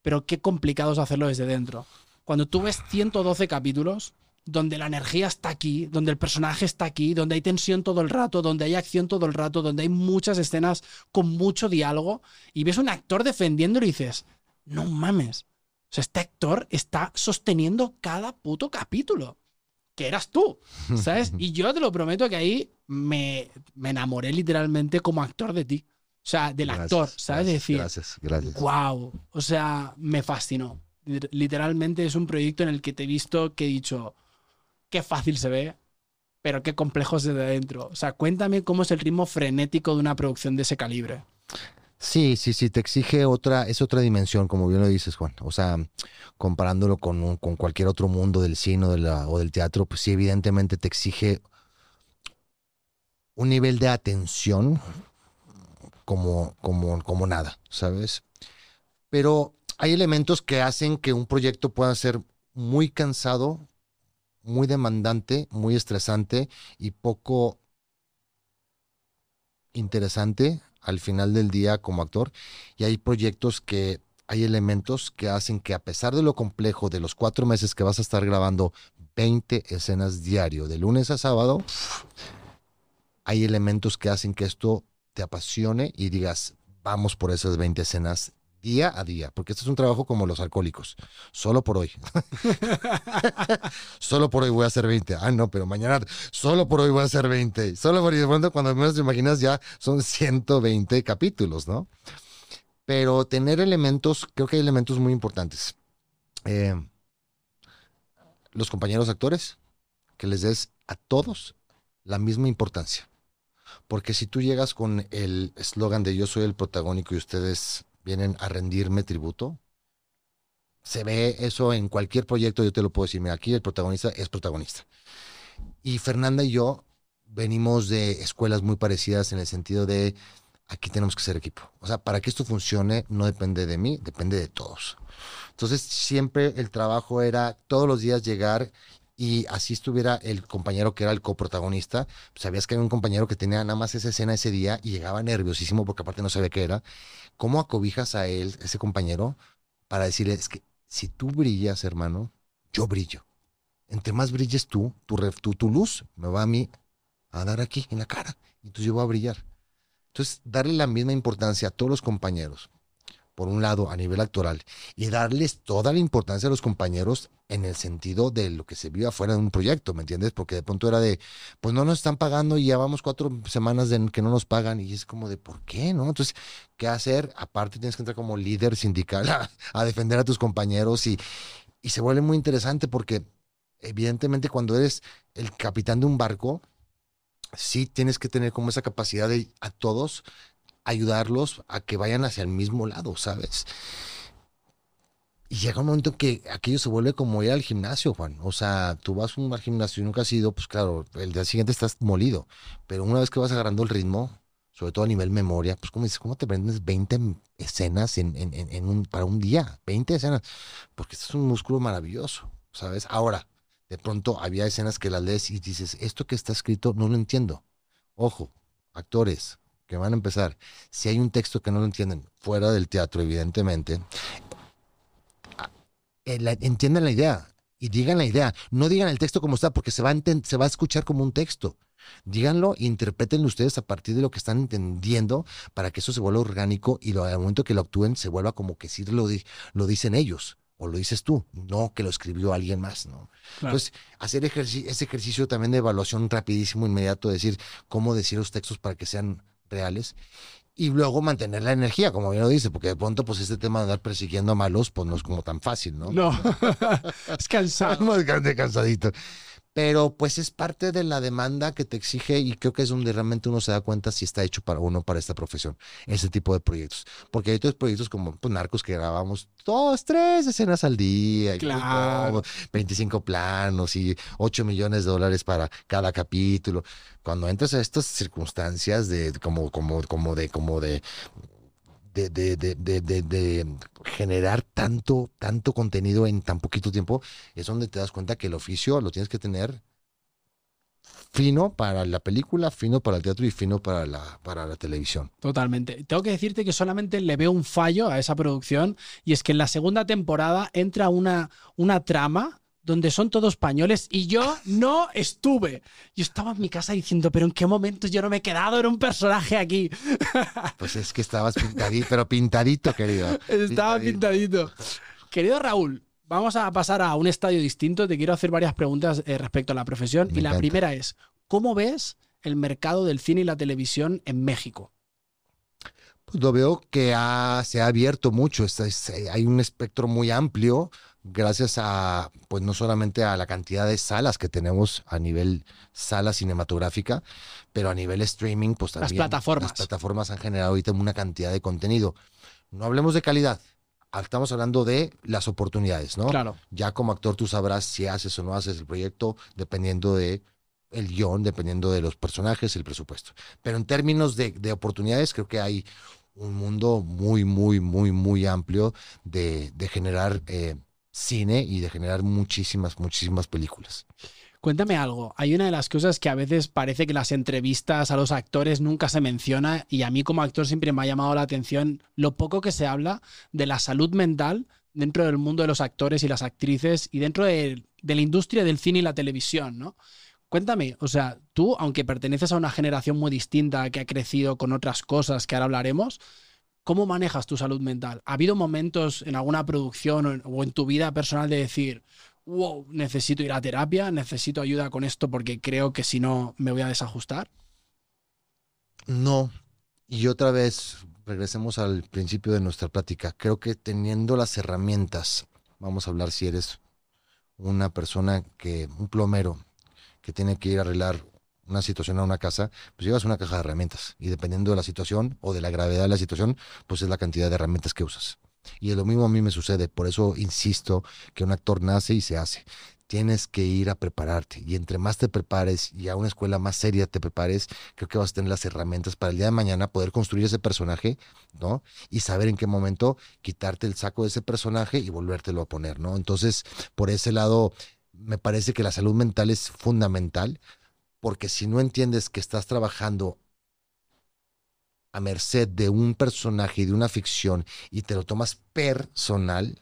pero qué complicado es hacerlo desde dentro. Cuando tú ves 112 capítulos, donde la energía está aquí, donde el personaje está aquí, donde hay tensión todo el rato, donde hay acción todo el rato, donde hay muchas escenas con mucho diálogo, y ves un actor defendiéndolo y dices, no mames. O sea, este actor está sosteniendo cada puto capítulo. Que eras tú, ¿sabes? Y yo te lo prometo que ahí me, me enamoré literalmente como actor de ti. O sea, del Gracias, actor, ¿sabes? Gracias, decir, Gracias, gracias. wow. O sea, me fascinó. Liter- Literalmente es un proyecto en el que te he visto que he dicho, qué fácil se ve, pero qué complejo es desde adentro. O sea, cuéntame cómo es el ritmo frenético de una producción de ese calibre. Sí, sí, sí, te exige otra, es otra dimensión, como bien lo dices, Juan. O sea, comparándolo con, un- con cualquier otro mundo del cine o, de la- o del teatro, pues sí, evidentemente te exige un nivel de atención como, como, como nada, ¿sabes? Pero hay elementos que hacen que un proyecto pueda ser muy cansado, muy demandante, muy estresante y poco interesante al final del día como actor. Y hay proyectos que hay elementos que hacen que a pesar de lo complejo de los cuatro meses que vas a estar grabando 20 escenas diario, de lunes a sábado, hay elementos que hacen que esto te apasione y digas, vamos por esas 20 escenas día a día, porque este es un trabajo como los alcohólicos, solo por hoy. solo por hoy voy a hacer 20. Ah, no, pero mañana solo por hoy voy a hacer 20. Solo por hoy, pronto, cuando menos te imaginas ya son 120 capítulos, ¿no? Pero tener elementos, creo que hay elementos muy importantes. Eh, los compañeros actores, que les des a todos la misma importancia. Porque si tú llegas con el eslogan de yo soy el protagónico y ustedes vienen a rendirme tributo, se ve eso en cualquier proyecto, yo te lo puedo decir, mira, aquí el protagonista es protagonista. Y Fernanda y yo venimos de escuelas muy parecidas en el sentido de aquí tenemos que ser equipo. O sea, para que esto funcione no depende de mí, depende de todos. Entonces siempre el trabajo era todos los días llegar y así estuviera el compañero que era el coprotagonista, pues sabías que había un compañero que tenía nada más esa escena ese día y llegaba nerviosísimo porque aparte no sabía qué era. ¿Cómo acobijas a él, ese compañero, para decirle, es que si tú brillas, hermano, yo brillo. Entre más brilles tú, tu, tu, tu luz me va a mí a dar aquí en la cara. Y entonces yo voy a brillar. Entonces, darle la misma importancia a todos los compañeros, por un lado, a nivel actoral, y darles toda la importancia a los compañeros en el sentido de lo que se vive afuera de un proyecto, ¿me entiendes? Porque de pronto era de, pues no nos están pagando y ya vamos cuatro semanas de que no nos pagan, y es como de, ¿por qué? ¿No? Entonces, ¿qué hacer? Aparte, tienes que entrar como líder sindical a, a defender a tus compañeros y, y se vuelve muy interesante porque, evidentemente, cuando eres el capitán de un barco, sí tienes que tener como esa capacidad de a todos ayudarlos a que vayan hacia el mismo lado, ¿sabes? Y llega un momento en que aquello se vuelve como ir al gimnasio, Juan. O sea, tú vas un- al gimnasio y nunca has ido, pues claro, el día siguiente estás molido. Pero una vez que vas agarrando el ritmo, sobre todo a nivel memoria, pues como dices, ¿cómo te aprendes 20 escenas en, en- en- en un, para un día? 20 escenas. Porque este es un músculo maravilloso, ¿sabes? Ahora, de pronto había escenas que las lees y dices, esto que está escrito no lo entiendo. Ojo, actores que van a empezar, si hay un texto que no lo entienden, fuera del teatro, evidentemente, eh, entiendan la idea y digan la idea. No digan el texto como está, porque se va a, se va a escuchar como un texto. Díganlo e interpretenlo ustedes a partir de lo que están entendiendo para que eso se vuelva orgánico y lo, al momento que lo actúen se vuelva como que sí lo, di- lo dicen ellos o lo dices tú, no que lo escribió alguien más, ¿no? Claro. Entonces, hacer ese ejercicio también de evaluación rapidísimo, inmediato, decir cómo decir los textos para que sean reales. y luego mantener la energía, como bien lo dice, porque de pronto, pues este tema de andar persiguiendo a malos, pues no es como tan fácil, ¿no? No, es cansado. Más grande, cansadito. Pero pues es parte de la demanda que te exige y creo que es donde realmente uno se da cuenta si está hecho para uno, para esta profesión, ese tipo de proyectos. Porque hay otros proyectos como pues, Narcos que grabamos dos, tres escenas al día, y Claro. 25 planos y 8 millones de dólares para cada capítulo. Cuando entras a estas circunstancias de como, como, como de, como de de, de, de, de, generar tanto, tanto contenido en tan poquito tiempo, es donde te das cuenta que el oficio lo tienes que tener fino para la película, fino para el teatro y fino para la, para la televisión. Totalmente. Tengo que decirte que solamente le veo un fallo a esa producción y es que en la segunda temporada entra una, una trama donde son todos españoles y yo no estuve. Yo estaba en mi casa diciendo, pero ¿en qué momento yo no me he quedado en un personaje aquí? Pues es que estabas pintadito, pero pintadito, querido. Estaba pintadito. Querido Raúl, vamos a pasar a un estadio distinto. Te quiero hacer varias preguntas eh, respecto a la profesión. Me y la primera es, ¿cómo ves el mercado del cine y la televisión en México? Pues lo veo que ha- se ha abierto mucho. es- es- eh, hay un espectro muy amplio gracias a, pues no solamente a la cantidad de salas que tenemos a nivel sala cinematográfica, pero a nivel streaming, pues Las también. plataformas. Las plataformas han generado ahorita una cantidad de contenido. No hablemos de calidad. Estamos hablando de las oportunidades, ¿no? Claro. Ya como actor tú sabrás si haces o no haces el proyecto dependiendo de el guion, dependiendo de los personajes, el presupuesto. Pero en términos de, de oportunidades, creo que hay un mundo muy, muy, muy, muy amplio de, de generar eh, cine y de generar muchísimas, muchísimas películas. Cuéntame algo. Hay una de las cosas que a veces parece que las entrevistas a los actores nunca se menciona y a mí como actor siempre me ha llamado la atención lo poco que se habla de la salud mental dentro del mundo de los actores y las actrices y dentro de, de la industria del cine y la televisión, ¿no? Cuéntame, o sea, tú, aunque perteneces a una generación muy distinta que ha crecido con otras cosas que ahora hablaremos, ¿cómo manejas tu salud mental? ¿Ha habido momentos en alguna producción o en, tu vida personal de decir, wow, necesito ir a terapia, necesito ayuda con esto porque creo que si no me voy a desajustar? No. Y otra vez, regresemos al principio de nuestra plática. Creo que teniendo las herramientas, vamos a hablar si eres una persona que, un plomero, que tiene que ir a arreglar una situación a una casa, pues llevas una caja de herramientas. Y dependiendo de la situación o de la gravedad de la situación, pues es la cantidad de herramientas que usas. Y lo mismo a mí me sucede, por eso insisto que un actor nace y se hace. Tienes que ir a prepararte y entre más te prepares y a una escuela más seria te prepares, creo que vas a tener las herramientas para el día de mañana poder construir ese personaje, ¿no? Y saber en qué momento quitarte el saco de ese personaje y volvértelo a poner, ¿no? Entonces, por ese lado, me parece que la salud mental es fundamental, porque si no entiendes que estás trabajando a merced de un personaje y de una ficción y te lo tomas personal,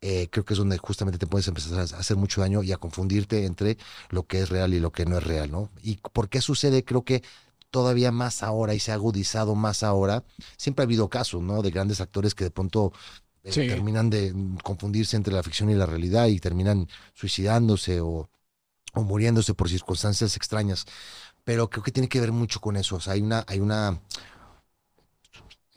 eh, creo que es donde justamente te puedes empezar a hacer mucho daño y a confundirte entre lo que es real y lo que no es real, ¿no? ¿Y por qué sucede? Creo que todavía más ahora y se ha agudizado más ahora. Siempre ha habido casos, ¿no? De grandes actores que de pronto eh, Sí. terminan de confundirse entre la ficción y la realidad y terminan suicidándose o, o muriéndose por circunstancias extrañas. Pero creo que tiene que ver mucho con eso. O sea, hay una, hay una,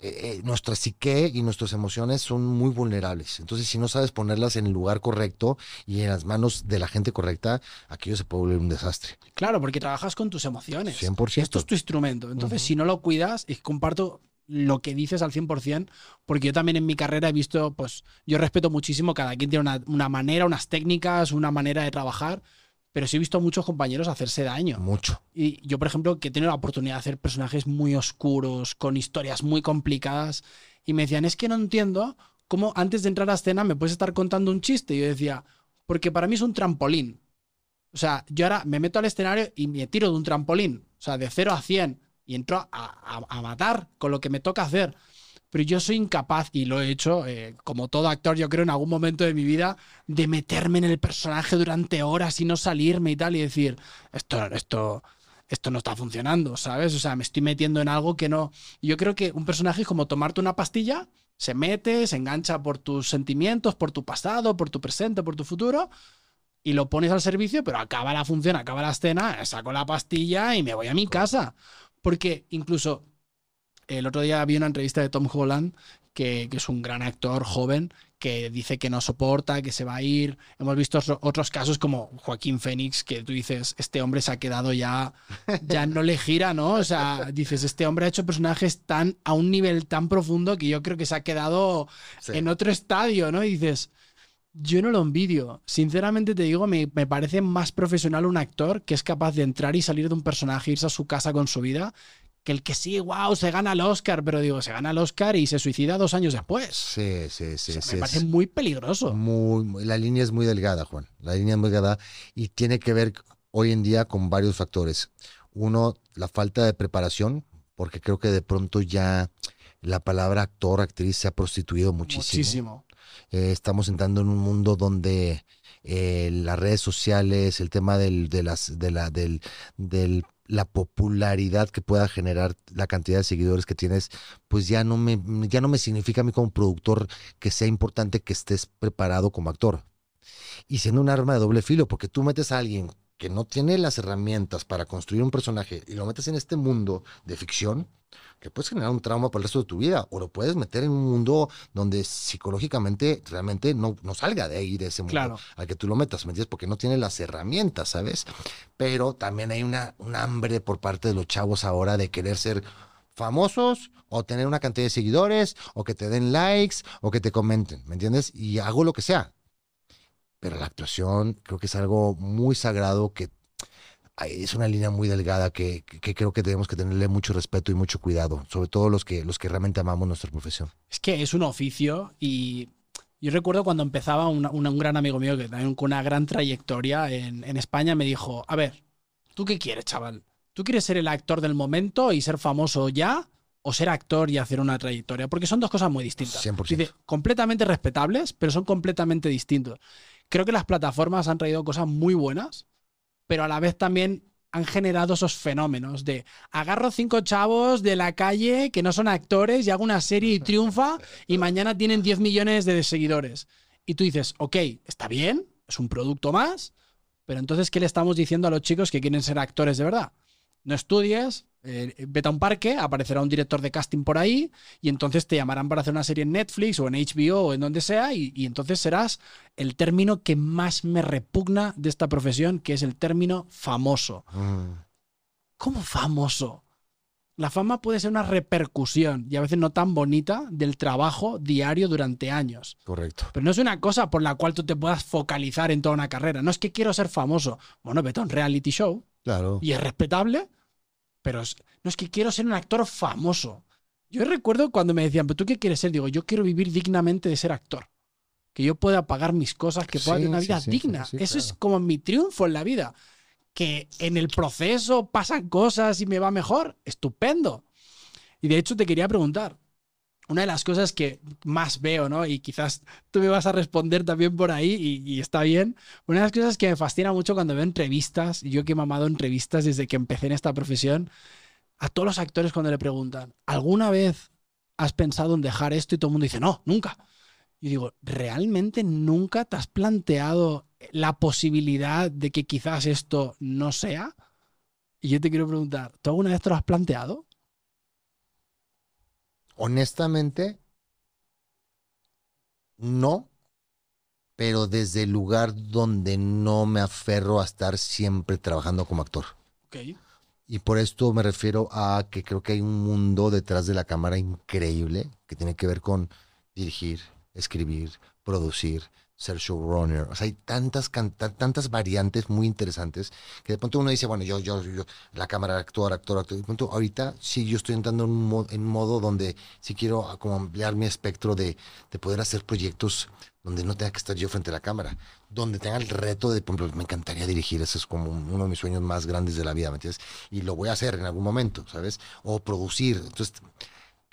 eh, eh, nuestra psique y nuestras emociones son muy vulnerables. Entonces, si no sabes ponerlas en el lugar correcto y en las manos de la gente correcta, aquello se puede volver un desastre. Claro, porque trabajas con tus emociones. 100%. Esto es tu instrumento. Entonces, Ujú. si no lo cuidas, y comparto lo que dices al 100%, porque yo también en mi carrera he visto, pues yo respeto muchísimo, cada quien tiene una, una manera, unas técnicas, una manera de trabajar, pero sí he visto a muchos compañeros hacerse daño. Mucho. Y yo, por ejemplo, que he tenido la oportunidad de hacer personajes muy oscuros, con historias muy complicadas, y me decían, es que no entiendo cómo antes de entrar a escena me puedes estar contando un chiste. Y yo decía, porque para mí es un trampolín. O sea, yo ahora me meto al escenario y me tiro de un trampolín, o sea, de 0 a 100, y entro a, a- a matar con lo que me toca hacer. Pero yo soy incapaz, y lo he hecho, eh, como todo actor, yo creo, en algún momento de mi vida, de meterme en el personaje durante horas y no salirme y tal, y decir, esto, esto, esto no está funcionando, ¿sabes? O sea, me estoy metiendo en algo que no. Yo creo que un personaje es como tomarte una pastilla, se mete, se engancha por tus sentimientos, por tu pasado, por tu presente, por tu futuro, y lo pones al servicio, pero acaba la función, acaba la escena, saco la pastilla y me voy a mi casa. Porque incluso El otro día vi una entrevista de Tom Holland, que, que es un gran actor joven, que dice que no soporta, que se va a ir. Hemos visto otro- otros casos como Joaquín Fénix, que tú dices, este hombre se ha quedado ya, ya no le gira, ¿no? O sea, dices, este hombre ha hecho personajes tan a un nivel tan profundo que yo creo que se ha quedado Sí. en otro estadio, ¿no? Y dices, yo no lo envidio. Sinceramente te digo, me, me parece más profesional un actor que es capaz de entrar y salir de un personaje, irse a su casa con su vida, que el que sí, wow, se gana el Oscar, pero digo, se gana el Oscar y se suicida dos años después. Sí, sí, sí. O sea, sí, me es- parece muy peligroso. Muy, muy- la línea es muy delgada, Juan. La línea es muy delgada y tiene que ver hoy en día con varios factores. Uno, la falta de preparación, porque creo que de pronto ya la palabra actor, actriz se ha prostituido muchísimo. Muchísimo. Eh, estamos entrando en un mundo donde eh, las redes sociales, el tema del, de las, de la, del, del- la popularidad que pueda generar la cantidad de seguidores que tienes, pues ya no me, ya no me significa a mí como productor que sea importante que estés preparado como actor. Y siendo un arma de doble filo, porque tú metes a alguien que no tiene las herramientas para construir un personaje y lo metes en este mundo de ficción, que puedes generar un trauma por el resto de tu vida, o lo puedes meter en un mundo donde psicológicamente realmente no, no salga de ahí, de ese mundo Claro. al que tú lo metas, ¿me entiendes? Porque no tiene las herramientas, ¿sabes? Pero también hay una, un hambre por parte de los chavos ahora de querer ser famosos o tener una cantidad de seguidores o que te den likes o que te comenten, ¿me entiendes? Y hago lo que sea. Pero la actuación creo que es algo muy sagrado que es una línea muy delgada que, que- que creo que tenemos que tenerle mucho respeto y mucho cuidado, sobre todo los que, los que realmente amamos nuestra profesión. Es que es un oficio y yo recuerdo cuando empezaba una- una- un gran amigo mío que también con una gran trayectoria en, en España me dijo, a ver, ¿tú qué quieres, chaval? ¿Tú quieres ser el actor del momento y ser famoso ya? ¿O ser actor y hacer una trayectoria? Porque son dos cosas muy distintas. 100%. Dice, completamente respetables, pero son completamente distintos. Creo que las plataformas han traído cosas muy buenas, pero a la vez también han generado esos fenómenos de agarro cinco chavos de la calle que no son actores y hago una serie y triunfa y mañana tienen 10 millones de seguidores. Y tú dices, ok, está bien, es un producto más, pero entonces, ¿qué le estamos diciendo a los chicos que quieren ser actores de verdad? No estudies, eh, vete a un parque, aparecerá un director de casting por ahí y entonces te llamarán para hacer una serie en Netflix o en HBO o en donde sea y, y entonces serás el término que más me repugna de esta profesión, que es el término famoso. Mm, ¿Cómo famoso? La fama puede ser una repercusión y a veces no tan bonita del trabajo diario durante años. correcto. Pero no es una cosa por la cual tú te puedas focalizar en toda una carrera. No es que quiero ser famoso. Bueno, vete a un reality show Claro. y es respetable, pero es- no es que quiero ser un actor famoso. Yo recuerdo cuando me decían, ¿pero tú qué quieres ser? Digo, yo quiero vivir dignamente de ser actor. Que yo pueda pagar mis cosas, que pueda Sí, tener una vida sí, digna. sí, Eso es como mi triunfo en la vida. Que en el proceso pasan cosas y me va mejor. Estupendo. Y de hecho te quería preguntar, una de las cosas que más veo, ¿no? Y quizás tú me vas a responder también por ahí y, está bien. Una de las cosas que me fascina mucho cuando veo entrevistas, yo que he mamado entrevistas desde que empecé en esta profesión, a todos los actores cuando le preguntan, ¿alguna vez has pensado en dejar esto? Y todo el mundo dice, no, nunca. Y digo, ¿realmente nunca te has planteado la posibilidad de que quizás esto no sea? Y yo te quiero preguntar, ¿tú alguna vez te lo has planteado? Honestamente, no, pero desde el lugar donde no me aferro a estar siempre trabajando como actor. Ok. Y por esto me refiero a que creo que hay un mundo detrás de la cámara increíble que tiene que ver con dirigir, escribir, producir, ser showrunner. O sea, hay tantas, tantas variantes muy interesantes que de pronto uno dice, bueno, yo, yo, yo, la cámara, actor, actor, actor. De pronto, ahorita sí yo estoy entrando en un mo- en modo donde sí quiero como ampliar mi espectro de, de poder hacer proyectos donde no tenga que estar yo frente a la cámara, donde tenga el reto de, por ejemplo, me encantaría dirigir, ese es como uno de mis sueños más grandes de la vida, ¿me entiendes? Y lo voy a hacer en algún momento, ¿sabes? O producir. Entonces,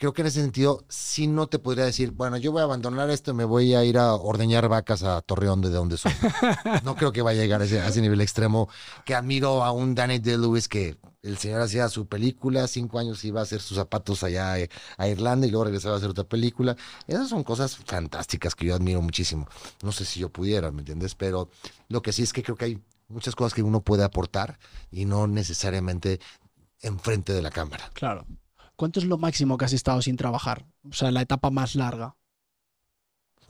creo que en ese sentido, sí no te podría decir, bueno, yo voy a abandonar esto y me voy a ir a ordeñar vacas a Torreón, de donde soy. No creo que vaya a llegar a ese, a ese nivel extremo, que admiro a un Danny DeLewis que el señor hacía su película, cinco años iba a hacer sus zapatos allá eh, a Irlanda y luego regresaba a hacer otra película. Esas son cosas fantásticas que yo admiro muchísimo. No sé si yo pudiera, ¿me entiendes? Pero lo que sí es que creo que hay muchas cosas que uno puede aportar y no necesariamente enfrente de la cámara. Claro. ¿Cuánto es lo máximo que has estado sin trabajar? O sea, la etapa más larga.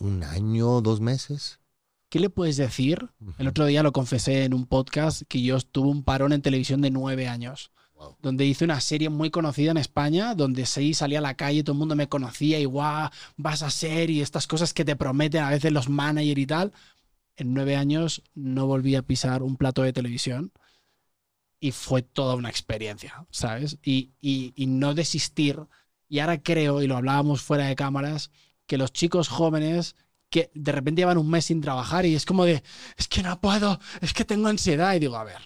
Un año, dos meses. ¿Qué le puedes decir? El otro día lo confesé en un podcast que yo tuve un parón en televisión de nueve años. Wow. Donde hice una serie muy conocida en España, donde sí salía a la calle, todo el mundo me conocía y guau, vas a ser y estas cosas que te prometen a veces los managers y tal. En nueve años no volví a pisar un plato de televisión y fue toda una experiencia, ¿sabes? Y, y, y no desistir. Y ahora creo, y lo hablábamos fuera de cámaras, que los chicos jóvenes que de repente llevan un mes sin trabajar y es como de, es que no puedo, es que tengo ansiedad. Y digo, a ver,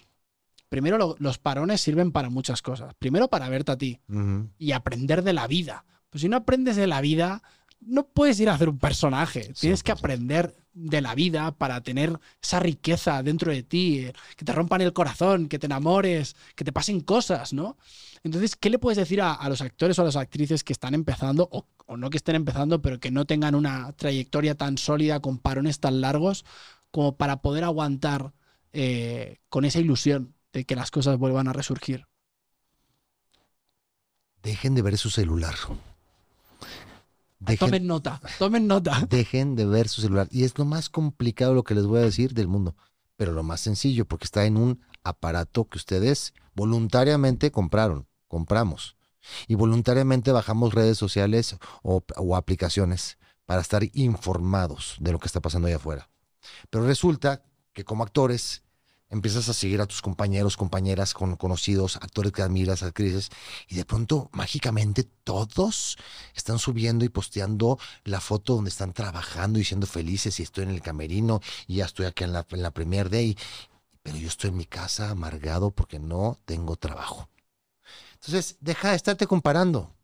primero lo- los parones sirven para muchas cosas. Primero para verte a ti y aprender de la vida. Pues si no aprendes de la vida, no puedes ir a hacer un personaje. Tienes que 100%. aprender de la vida para tener esa riqueza dentro de ti, eh, que te rompan el corazón, que te enamores, que te pasen cosas, ¿no? Entonces, ¿qué le puedes decir a, a los actores o a las actrices que están empezando, o, o no que estén empezando, pero que no tengan una trayectoria tan sólida con parones tan largos como para poder aguantar eh, con esa ilusión de que las cosas vuelvan a resurgir? Dejen de ver su celular. Dejen, Tomen nota, tomen nota. dejen de ver su celular. Y es lo más complicado lo que les voy a decir del mundo. Pero lo más sencillo, porque está en un aparato que ustedes voluntariamente compraron, compramos. Y voluntariamente bajamos redes sociales o, o aplicaciones para estar informados de lo que está pasando allá afuera. Pero resulta que como actores empiezas a seguir a tus compañeros, compañeras, con conocidos, actores que admiras, actrices, y de pronto, mágicamente, todos están subiendo y posteando la foto donde están trabajando y siendo felices, y estoy en el camerino, y ya estoy aquí en la, en la premier day, pero yo estoy en mi casa amargado porque no tengo trabajo. Entonces, deja de estarte comparando.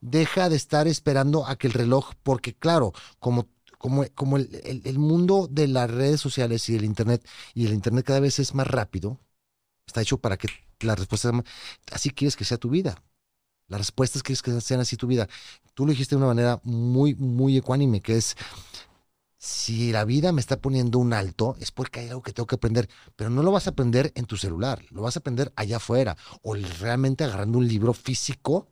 Deja de estar esperando a que el reloj, porque claro, como, como, como el, el- mundo de las redes sociales y el Internet, y el Internet cada vez es más rápido, está hecho para que las respuestas, así quieres que sea tu vida. Las respuestas quieres que sean así tu vida. Tú lo dijiste de una manera muy, muy ecuánime, que es, si la vida me está poniendo un alto, es porque hay algo que tengo que aprender, pero no lo vas a aprender en tu celular, lo vas a aprender allá afuera, o realmente agarrando un libro físico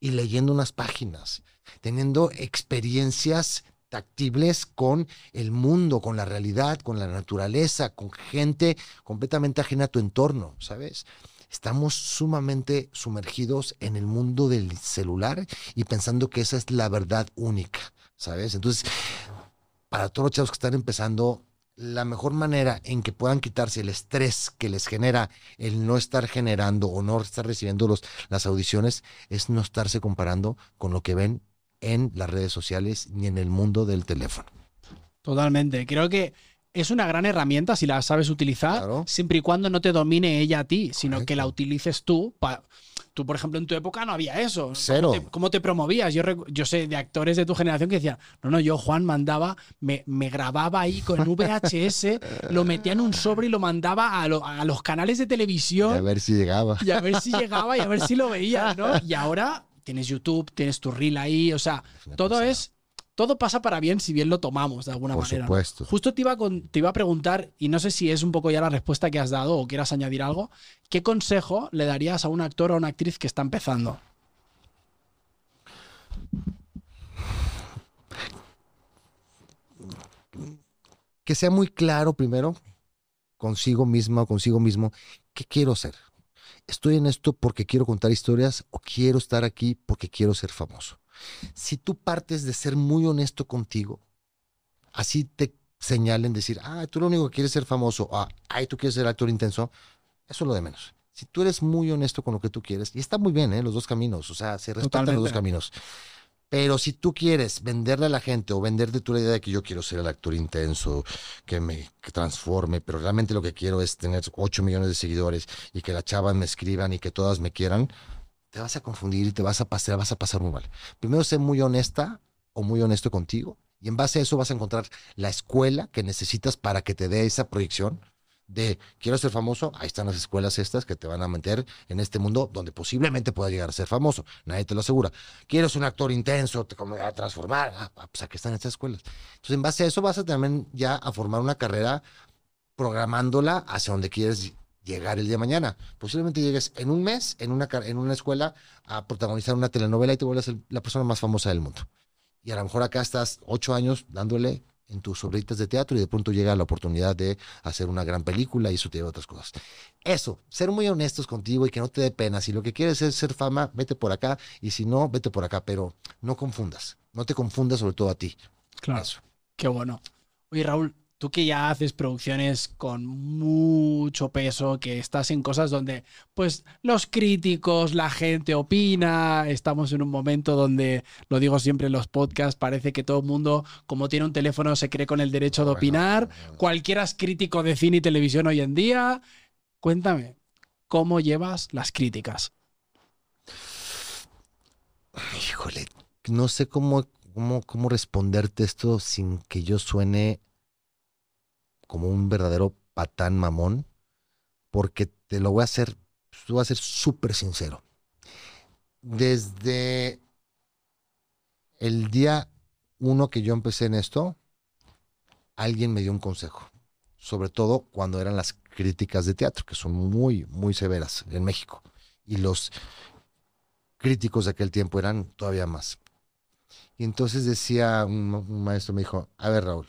y leyendo unas páginas, teniendo experiencias tactibles con el mundo, con la realidad, con la naturaleza, con gente completamente ajena a tu entorno, ¿sabes? Estamos sumamente sumergidos en el mundo del celular y pensando que esa es la verdad única, ¿sabes? Entonces, para todos los chavos que están empezando, la mejor manera en que puedan quitarse el estrés que les genera el no estar generando o no estar recibiendo los, las audiciones es no estarse comparando con lo que ven en las redes sociales ni en el mundo del teléfono. Totalmente. Creo que es una gran herramienta si la sabes utilizar, Claro. siempre y cuando no te domine ella a ti, sino que la utilices tú. pa- Tú, por ejemplo, en tu época no había eso. ¿Cómo Cero. te, cómo te promovías? Yo, yo sé de actores de tu generación que decían, no, no, yo Juan mandaba, me, me grababa ahí con VHS, lo metía en un sobre y lo mandaba a, lo- a los canales de Y televisión a ver si llegaba. y a ver si llegaba y a ver si lo veías, ¿no? Y ahora tienes YouTube, tienes tu reel ahí, o sea, todo pasada. es, todo pasa para bien si bien lo tomamos de alguna Por manera. ¿no? supuesto. Justo te iba, con- te iba a preguntar, y no sé si es un poco ya la respuesta que has dado o quieras añadir algo, ¿qué consejo le darías a un actor o a una actriz que está empezando? que sea muy claro primero consigo misma o consigo mismo qué quiero hacer. Estoy en esto porque quiero contar historias o quiero estar aquí porque quiero ser famoso. Si tú partes de ser muy honesto contigo, así te señalen decir, ah, tú lo único que quieres es ser famoso, ah, ay, tú quieres ser actor intenso, eso es lo de menos. Si tú eres muy honesto con lo que tú quieres, y está muy bien, ¿eh? los dos caminos, o sea, se respetan los dos caminos. Pero si tú quieres venderle a la gente o venderte tú la idea de que yo quiero ser el actor intenso, que me transforme, pero realmente lo que quiero es tener 8 millones de seguidores y que las chavas me escriban y que todas me quieran, te vas a confundir y te vas a pasar, vas a pasar muy mal. Primero sé muy honesta o muy honesto contigo y en base a eso vas a encontrar la escuela que necesitas para que te dé esa proyección de quiero ser famoso, ahí están las escuelas estas que te van a meter en este mundo donde posiblemente puedas llegar a ser famoso, nadie te lo asegura. Quieres un actor intenso, te como a transformar, ah, ah, pues aquí están estas escuelas. Entonces en base a eso vas a también ya a formar una carrera programándola hacia donde quieres llegar el día de mañana. Posiblemente llegues en un mes, en una, en una escuela, a protagonizar una telenovela y te vuelves el- la persona más famosa del mundo. Y a lo mejor acá estás ocho años dándole en tus obritas de teatro y de pronto llega la oportunidad de hacer una gran película y eso te lleva a otras cosas. Eso, ser muy honestos contigo y que no te dé pena. Si lo que quieres es ser fama, vete por acá y si no, vete por acá, pero no confundas. No te confundas sobre todo a ti. Claro. Eso. Qué bueno. Oye, Raúl, tú que ya haces producciones con mucho peso, que estás en cosas donde, pues, los críticos, la gente opina, estamos en un momento donde, lo digo siempre en los podcasts, parece que todo el mundo, como tiene un teléfono, se cree con el derecho de Bueno, opinar. bueno. Cualquiera es crítico de cine y televisión hoy en día. Cuéntame, ¿cómo llevas las críticas? Híjole, no sé cómo, cómo, cómo responderte esto sin que yo suene como un verdadero patán mamón, porque te lo voy a hacer, te voy a ser súper sincero. Desde el día uno que yo empecé en esto, alguien me dio un consejo, sobre todo cuando eran las críticas de teatro, que son muy, muy severas en México. Y los críticos de aquel tiempo eran todavía más. Y entonces decía un, un maestro, me dijo, a ver Raúl,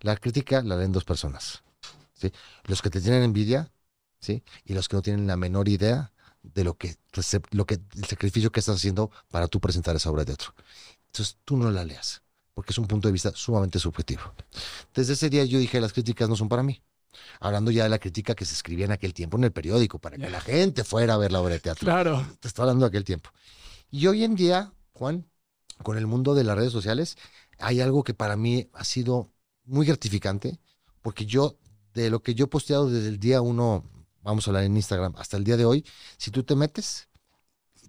la crítica la leen dos personas, ¿sí? Los que te tienen envidia, ¿sí? Y los que no tienen la menor idea de lo que, lo que el sacrificio que estás haciendo para tú presentar esa obra de teatro. Entonces tú no la leas, porque es un punto de vista sumamente subjetivo. Desde ese día yo dije, las críticas no son para mí. Hablando ya de la crítica que se escribía en aquel tiempo en el periódico, para que la gente fuera a ver la obra de teatro Claro. te estoy hablando de aquel tiempo. Y hoy en día, Juan, con el mundo de las redes sociales, hay algo que para mí ha sido muy gratificante, porque yo, de lo que yo he posteado desde el día uno, vamos a hablar en Instagram, hasta el día de hoy, si tú te metes,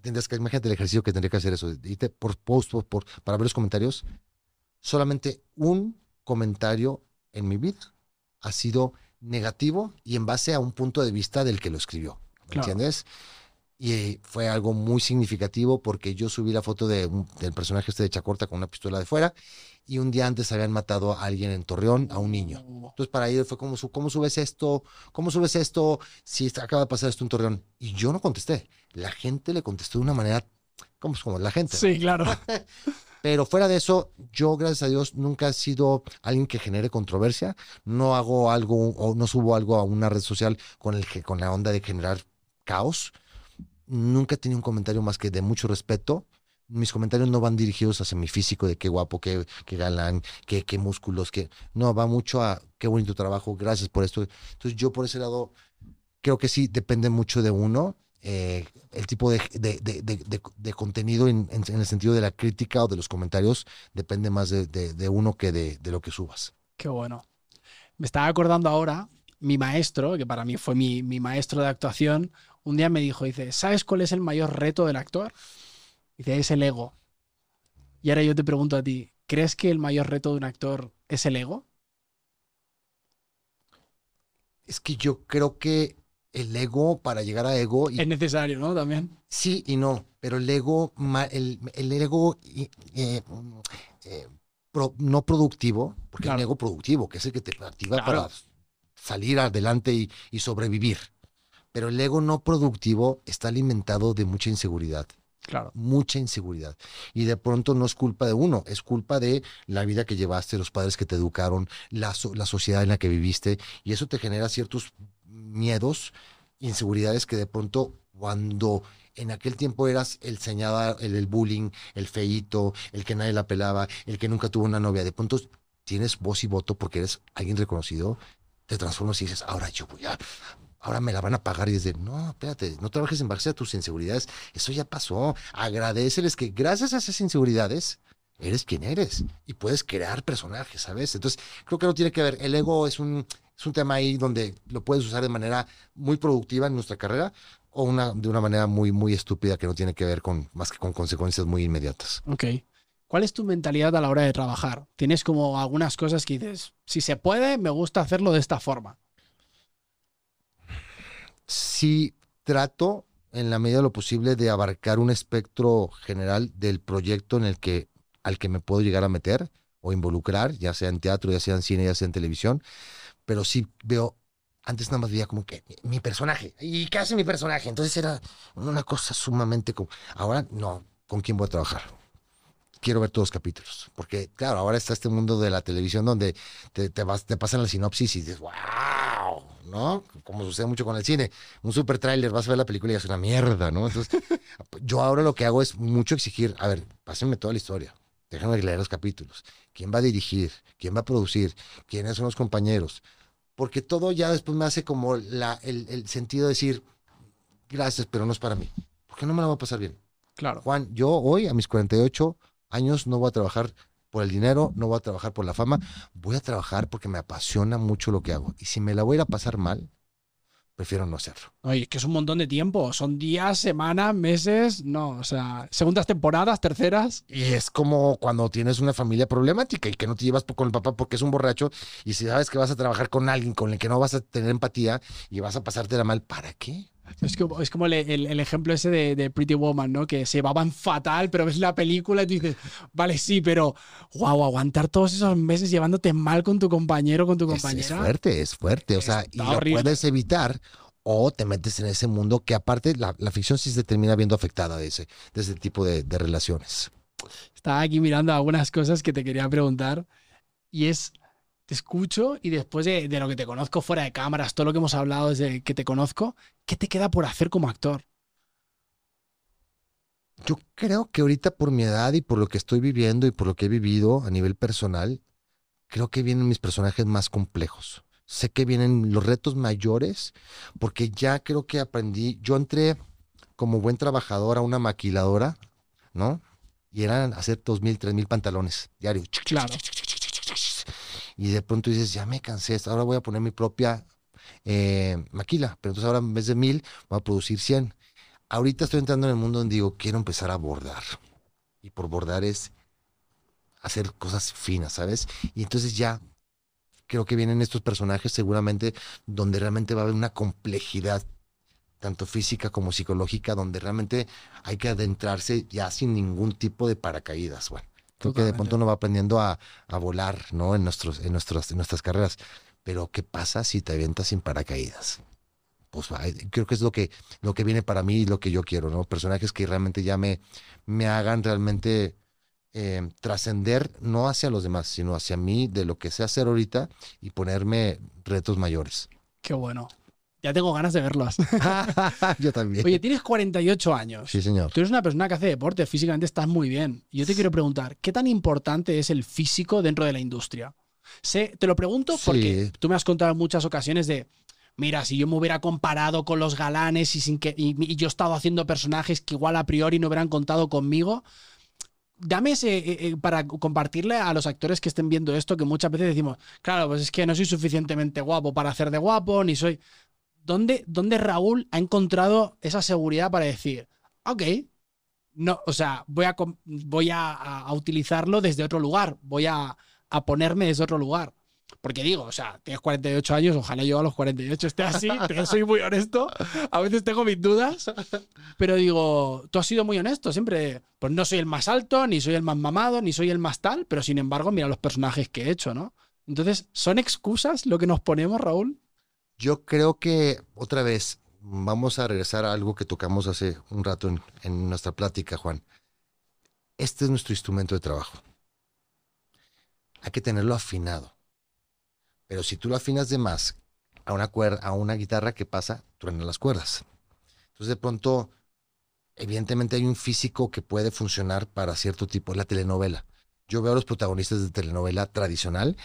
tendrías que, imagínate el ejercicio que tendría que hacer eso, y te, por post, por, por- para ver los comentarios, solamente un comentario en mi vida ha sido negativo y en base a un punto de vista del que lo escribió. ¿Me Claro. entiendes? Y eh, fue algo muy significativo porque yo subí la foto de un- del personaje este de Chacorta con una pistola de fuera y un día antes habían matado a alguien en Torreón, a un niño. Entonces para ellos fue como, ¿cómo subes esto? ¿Cómo subes esto si acaba de pasar esto en Torreón? Y yo no contesté. La gente le contestó de una manera, como, como la gente. Sí, claro. Pero fuera de eso, yo, gracias a Dios, nunca he sido alguien que genere controversia. No hago algo o no subo algo a una red social con, el, con la onda de generar caos. Nunca he tenido un comentario más que de mucho respeto. Mis comentarios no van dirigidos hacia mi físico de qué guapo, qué, qué galán, qué, qué músculos, qué. No, va mucho a qué bonito trabajo, gracias por esto. Entonces, yo por ese lado, creo que sí depende mucho de uno. eh, el tipo de, de- de- de- contenido en, en- el sentido de la crítica o de los comentarios depende más de, uno que de, de lo que subas. Qué bueno. Me estaba acordando ahora, mi maestro, que para mí fue mi, mi maestro de actuación, un día me dijo, dice, ¿sabes cuál es el mayor reto del actor? Dice, es el ego. Y ahora yo te pregunto a ti, ¿crees que el mayor reto de un actor es el ego? Es que yo creo que el ego, para llegar a ego, y Es necesario, ¿no? También. sí y no, pero el ego, el, el ego eh, eh, pro- no productivo, porque Claro. un ego productivo, que es el que te activa Claro. para salir adelante y, y sobrevivir. Pero el ego no productivo está alimentado de mucha inseguridad. Claro. mucha inseguridad. Y de pronto no es culpa de uno, es culpa de la vida que llevaste, los padres que te educaron, la, la sociedad en la que viviste. Y eso te genera ciertos miedos, inseguridades que de pronto cuando en aquel tiempo eras el señalado, el del bullying, el feíto, el que nadie la pelaba, el que nunca tuvo una novia, de pronto tienes voz y voto porque eres alguien reconocido, te transformas y dices, ahora yo voy a, ahora me la van a pagar y dices, no, espérate, no trabajes en base a tus inseguridades, eso ya pasó. Agradeceles que gracias a esas inseguridades eres quien eres y puedes crear personajes, ¿sabes? Entonces, creo que no tiene que ver. El ego es un, es un tema ahí donde lo puedes usar de manera muy productiva en nuestra carrera o una, de una manera muy, muy estúpida que no tiene que ver con más que con consecuencias muy inmediatas. Ok. ¿Cuál es tu mentalidad a la hora de trabajar? ¿Tienes como algunas cosas que dices, si se puede, me gusta hacerlo de esta forma? Sí trato en la medida de lo posible de abarcar un espectro general del proyecto en el que al que me puedo llegar a meter o involucrar, ya sea en teatro, ya sea en cine, ya sea en televisión, pero sí veo antes nada más veía como que mi, personaje. ¿Y qué hace mi personaje? Entonces era una cosa sumamente como... Ahora no, ¿con quién voy a trabajar? Quiero ver todos los capítulos. Porque, claro, ahora está este mundo de la televisión donde te, te vas, te pasan la sinopsis y dices, wow, ¿no? Como sucede mucho con el cine. Un super tráiler, vas a ver la película y es una mierda, ¿no? Entonces, yo ahora lo que hago es mucho exigir, a ver, pásenme toda la historia. Déjenme leer los capítulos. ¿Quién va a dirigir? ¿Quién va a producir? ¿Quiénes son los compañeros? Porque todo ya después me hace como la, el, el sentido de decir, gracias, pero no es para mí. Porque no me la voy a pasar bien. Claro. Juan, yo hoy a mis 48 años no voy a trabajar por el dinero, no voy a trabajar por la fama, voy a trabajar porque me apasiona mucho lo que hago. Y si me la voy a ir a pasar mal, prefiero no hacerlo. Oye, es que es un montón de tiempo. Son días, semanas, meses. No, o sea, segundas temporadas, terceras. Y es como cuando tienes una familia problemática y que no te llevas con el papá porque es un borracho y si sabes que vas a trabajar con alguien con el que no vas a tener empatía y vas a pasártela mal, ¿para qué? Es como, es como el, el- el ejemplo ese de, de Pretty Woman, ¿no? Que se llevaban fatal, pero ves la película y tú dices, vale, sí, pero wow, aguantar todos esos meses llevándote mal con tu compañero, con tu Es, es compañera. fuerte, es fuerte. O sea, y Está lo horrible. puedes evitar o te metes en ese mundo que aparte la, la ficción sí se termina viendo afectada de ese, de ese tipo de, de relaciones. Estaba aquí mirando algunas cosas que te quería preguntar y es, te escucho y después de, de lo que te conozco fuera de cámaras, todo lo que hemos hablado desde que te conozco, ¿qué te queda por hacer como actor? Yo creo que ahorita por mi edad y por lo que estoy viviendo y por lo que he vivido a nivel personal, creo que vienen mis personajes más complejos. Sé que vienen los retos mayores porque ya creo que aprendí, yo entré como buen trabajador a una maquiladora, ¿no? Y eran hacer dos mil, tres mil pantalones diario. Claro. Y de pronto dices, ya me cansé, ahora voy a poner mi propia eh, maquila, pero entonces ahora en vez de mil voy a producir 100. Ahorita estoy entrando en el mundo donde digo, quiero empezar a bordar. Y por bordar es hacer cosas finas, ¿sabes? Y entonces ya creo que vienen estos personajes seguramente donde realmente va a haber una complejidad, tanto física como psicológica, donde realmente hay que adentrarse ya sin ningún tipo de paracaídas. Bueno, creo que de pronto uno va aprendiendo a, a volar, ¿no? En, nuestros, en, nuestros, en nuestras carreras. Pero, ¿qué pasa si te avientas sin paracaídas? Pues creo que es lo que, lo que viene para mí y lo que yo quiero, ¿no? Personajes que realmente ya me, me hagan realmente eh, trascender, no hacia los demás, sino hacia mí, de lo que sé hacer ahorita y ponerme retos mayores. Qué bueno. Ya tengo ganas de verlos. yo también. Oye, tienes 48 años. sí, señor. Tú eres una persona que hace deporte, físicamente estás muy bien. Y yo te quiero preguntar, ¿qué tan importante es el físico dentro de la industria? Sé, te lo pregunto porque Sí. tú me has contado en muchas ocasiones de, mira, si yo me hubiera comparado con los galanes y, sin que, y, y yo he estado haciendo personajes que igual a priori no hubieran contado conmigo, dame ese, eh, eh, para compartirle a los actores que estén viendo esto, que muchas veces decimos, claro, pues es que no soy suficientemente guapo para hacer de guapo, ni soy... ¿Dónde, dónde Raúl ha encontrado esa seguridad para decir, ok, no, o sea, voy a, voy a utilizarlo desde otro lugar, voy a, a ponerme desde otro lugar? Porque digo, o sea, tienes 48 años, ojalá yo a los 48 esté así, te soy muy honesto, a veces tengo mis dudas, pero digo, tú has sido muy honesto, siempre, pues no soy el más alto, ni soy el más mamado, ni soy el más tal, pero sin embargo, mira los personajes que he hecho, ¿no? Entonces, ¿son excusas lo que nos ponemos, Raúl? Yo creo que otra vez vamos a regresar a algo que tocamos hace un rato en, nuestra plática, Juan. Este es nuestro instrumento de trabajo. Hay que tenerlo afinado. Pero si tú lo afinas de más a una a una guitarra, ¿qué pasa? Truenan las cuerdas. Entonces de pronto, evidentemente hay un físico que puede funcionar para cierto tipo, la telenovela. Yo veo a los protagonistas de telenovela tradicional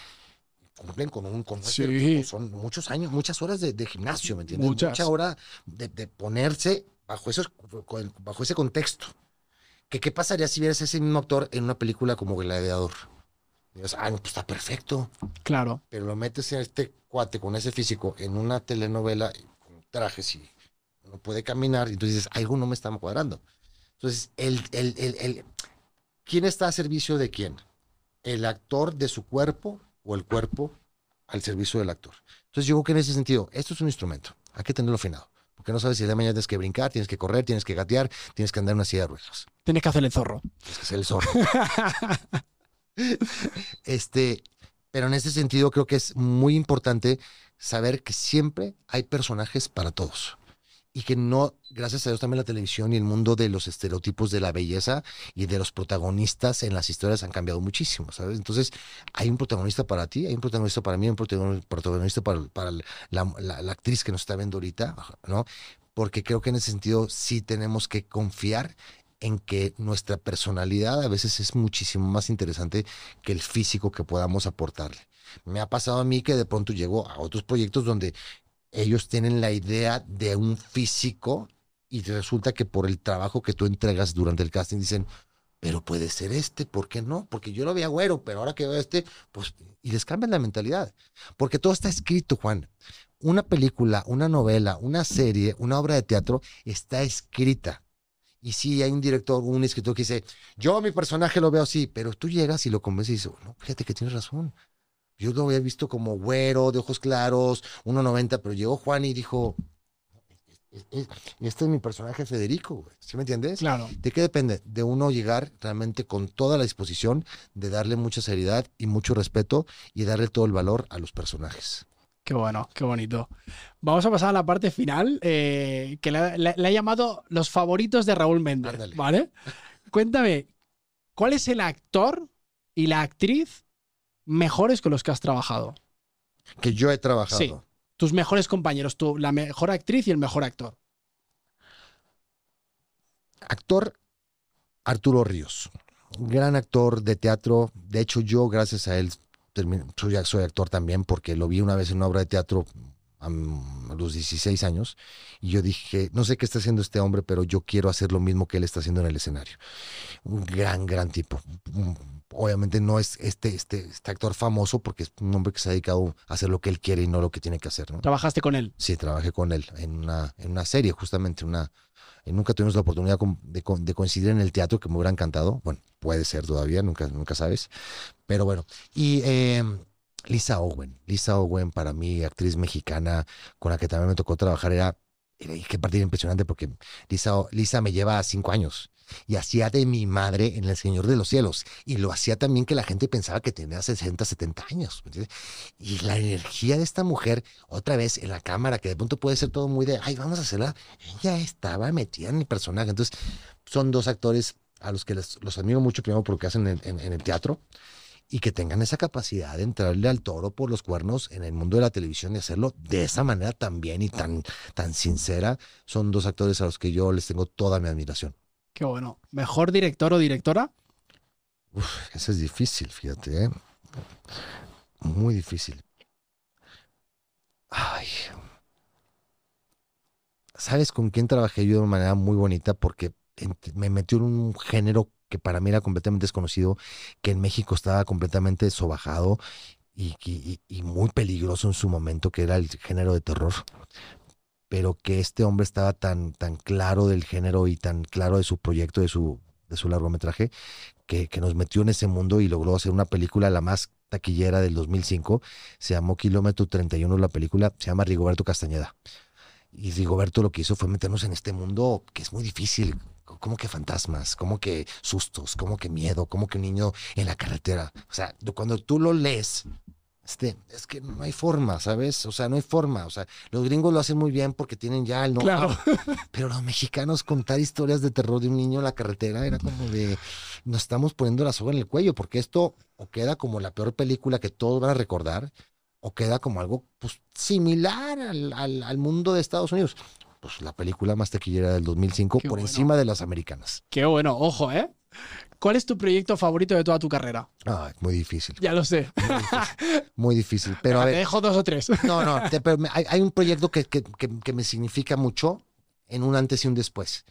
cumplen con un con Sí. son muchos años, muchas horas de, de gimnasio, ¿me entiendes? Muchas. Mucha hora de, de ponerse bajo esos bajo ese contexto. ¿Qué, ¿Qué pasaría si vieras ese mismo actor en una película como Gladiador? Dices, ah, no, pues está perfecto. Claro, Pero lo metes a este cuate con ese físico en una telenovela con trajes y no puede caminar, y entonces dices, algo no me está cuadrando. Entonces, el, el, el, el- ¿quién está a servicio de quién? ¿El actor de su cuerpo o el cuerpo al servicio del actor? Entonces, yo creo que en ese sentido, esto es un instrumento, hay que tenerlo afinado. Porque no sabes si de mañana tienes que brincar, tienes que correr, tienes que gatear, tienes que andar en una silla de ruedas. tienes que hacer el zorro. Tienes que ser el zorro. este, Pero en ese sentido creo que es muy importante saber que siempre hay personajes para todos y que no, gracias a Dios también la televisión y el mundo de los estereotipos de la belleza y de los protagonistas en las historias han cambiado muchísimo, ¿sabes? Entonces, hay un protagonista para ti, hay un protagonista para mí, hay un protagonista para, la, actriz que nos está viendo ahorita, ¿no? Porque creo que en ese sentido sí tenemos que confiar en que nuestra personalidad a veces es muchísimo más interesante que el físico que podamos aportarle. Me ha pasado a mí que de pronto llego a otros proyectos donde ellos tienen la idea de un físico y resulta que por el trabajo que tú entregas durante el casting dicen, pero puede ser este, ¿por qué no? Porque yo lo veía güero, pero ahora que veo este, pues, y les cambian la mentalidad. Porque todo está escrito, Juan. Una película, una novela, una serie, una obra de teatro está escrita. Y si hay un director, un escritor que dice, yo mi personaje lo veo así, pero tú llegas y lo convences y dices, no, fíjate que tienes razón. Yo lo había visto como güero, de ojos claros, 1.90, pero llegó Juan y dijo, este es mi personaje Federico, ¿sí me entiendes? Claro. ¿De qué depende? De uno llegar realmente con toda la disposición de darle mucha seriedad y mucho respeto y darle todo el valor a los personajes. Qué bueno, qué bonito. Vamos a pasar a la parte final, eh, que le, ha llamado los favoritos de Raúl Méndez, ¿vale? Cuéntame, ¿cuál es el actor y la actriz mejores con los que has trabajado. Que yo he trabajado. Sí. Tus mejores compañeros, tú, la mejor actriz y el mejor actor. Actor Arturo Ríos. Gran actor de teatro. De hecho, yo, gracias a él, soy, soy actor también porque lo vi una vez en una obra de teatro a los 16 años y yo dije, no sé qué está haciendo este hombre, pero yo quiero hacer lo mismo que él está haciendo en el escenario. Un gran, gran tipo, obviamente no es este, este, este actor famoso porque es un hombre que se ha dedicado a hacer lo que él quiere y no lo que tiene que hacer. ¿no? ¿Trabajaste con él? Sí, trabajé con él en una, en una serie, justamente una... nunca tuvimos la oportunidad de, de, coincidir en el teatro, que me hubiera encantado. Bueno, puede ser todavía, nunca, nunca sabes. Pero bueno, y em, Lisa Owen. Lisa Owen, para mí, actriz mexicana con la que también me tocó trabajar, era, era qué partida impresionante porque Lisa, Lisa me lleva cinco años y hacía de mi madre en El Señor de los Cielos. Y lo hacía también que la gente pensaba que tenía 60, 70 años. Y la energía de esta mujer, otra vez en la cámara, que de pronto puede ser todo muy de, ay, vamos a hacerla. Ella estaba metida en mi personaje. Entonces, son dos actores a los que los admiro mucho, primero porque hacen en, el teatro y que tengan esa capacidad de entrarle al toro por los cuernos en el mundo de la televisión y hacerlo de esa manera tan bien y tan, tan sincera, son dos actores a los que yo les tengo toda mi admiración. Qué bueno. ¿Mejor director o directora? Uf, eso es difícil, fíjate. ¿eh? Muy difícil. Ay. ¿Sabes con quién trabajé yo de una manera muy bonita? Porque me metió en un género que para mí era completamente desconocido, que en México estaba completamente sobajado y, y, muy peligroso en su momento, que era el género de terror pero que este hombre estaba tan, tan claro del género y tan claro de su proyecto, de su, de su largometraje, que, que nos metió en ese mundo y logró hacer una película, la más taquillera del 2005, se llamó Kilómetro 31 la película, se llama Rigoberto Castañeda. Y Rigoberto lo que hizo fue meternos en este mundo que es muy difícil, como que fantasmas, como que sustos, como que miedo, como que un niño en la carretera. O sea, cuando tú lo lees, este, es que no hay forma, ¿sabes? O sea, no hay forma. O sea, los gringos lo hacen muy bien porque tienen ya el no. Claro. Pero los mexicanos contar historias de terror de un niño en la carretera era como de nos estamos poniendo la soga en el cuello, porque esto o queda como la peor película que todos van a recordar, o queda como algo pues, similar al, al, mundo de Estados Unidos. Pues la película más taquillera del 2005 por encima de las americanas. Qué bueno, ojo, ¿eh? ¿Cuál es tu proyecto favorito de toda tu carrera? Ah, muy difícil. Ya lo sé. Muy difícil. pero a ver, te dejo dos o tres. No, no, pero hay, un proyecto que, que, que, me significa mucho en un antes y un después.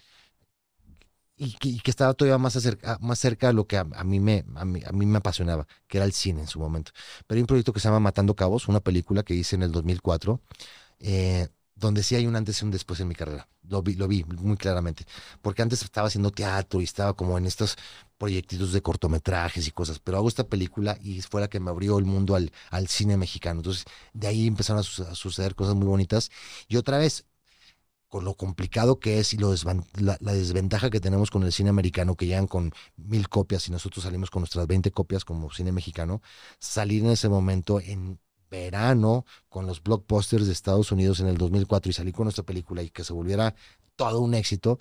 Y que, estaba todavía más, acerca, más cerca de lo que a, mí me, a, mí, a mí me apasionaba, que era el cine en su momento. Pero hay un proyecto que se llama Matando Cabos, una película que hice en el 2004. Eh, donde sí hay un antes y un después en mi carrera. Lo vi, lo vi muy claramente. Porque antes estaba haciendo teatro y estaba como en estos proyectitos de cortometrajes y cosas, pero hago esta película y fue la que me abrió el mundo al, al cine mexicano. Entonces, de ahí empezaron a, suceder cosas muy bonitas. Y otra vez, con lo complicado que es y lo la, la desventaja que tenemos con el cine americano, que llegan con mil copias y nosotros salimos con nuestras 20 copias como cine mexicano, salir en ese momento en verano con los blockbusters de Estados Unidos en el 2004 y salir con nuestra película y que se volviera todo un éxito,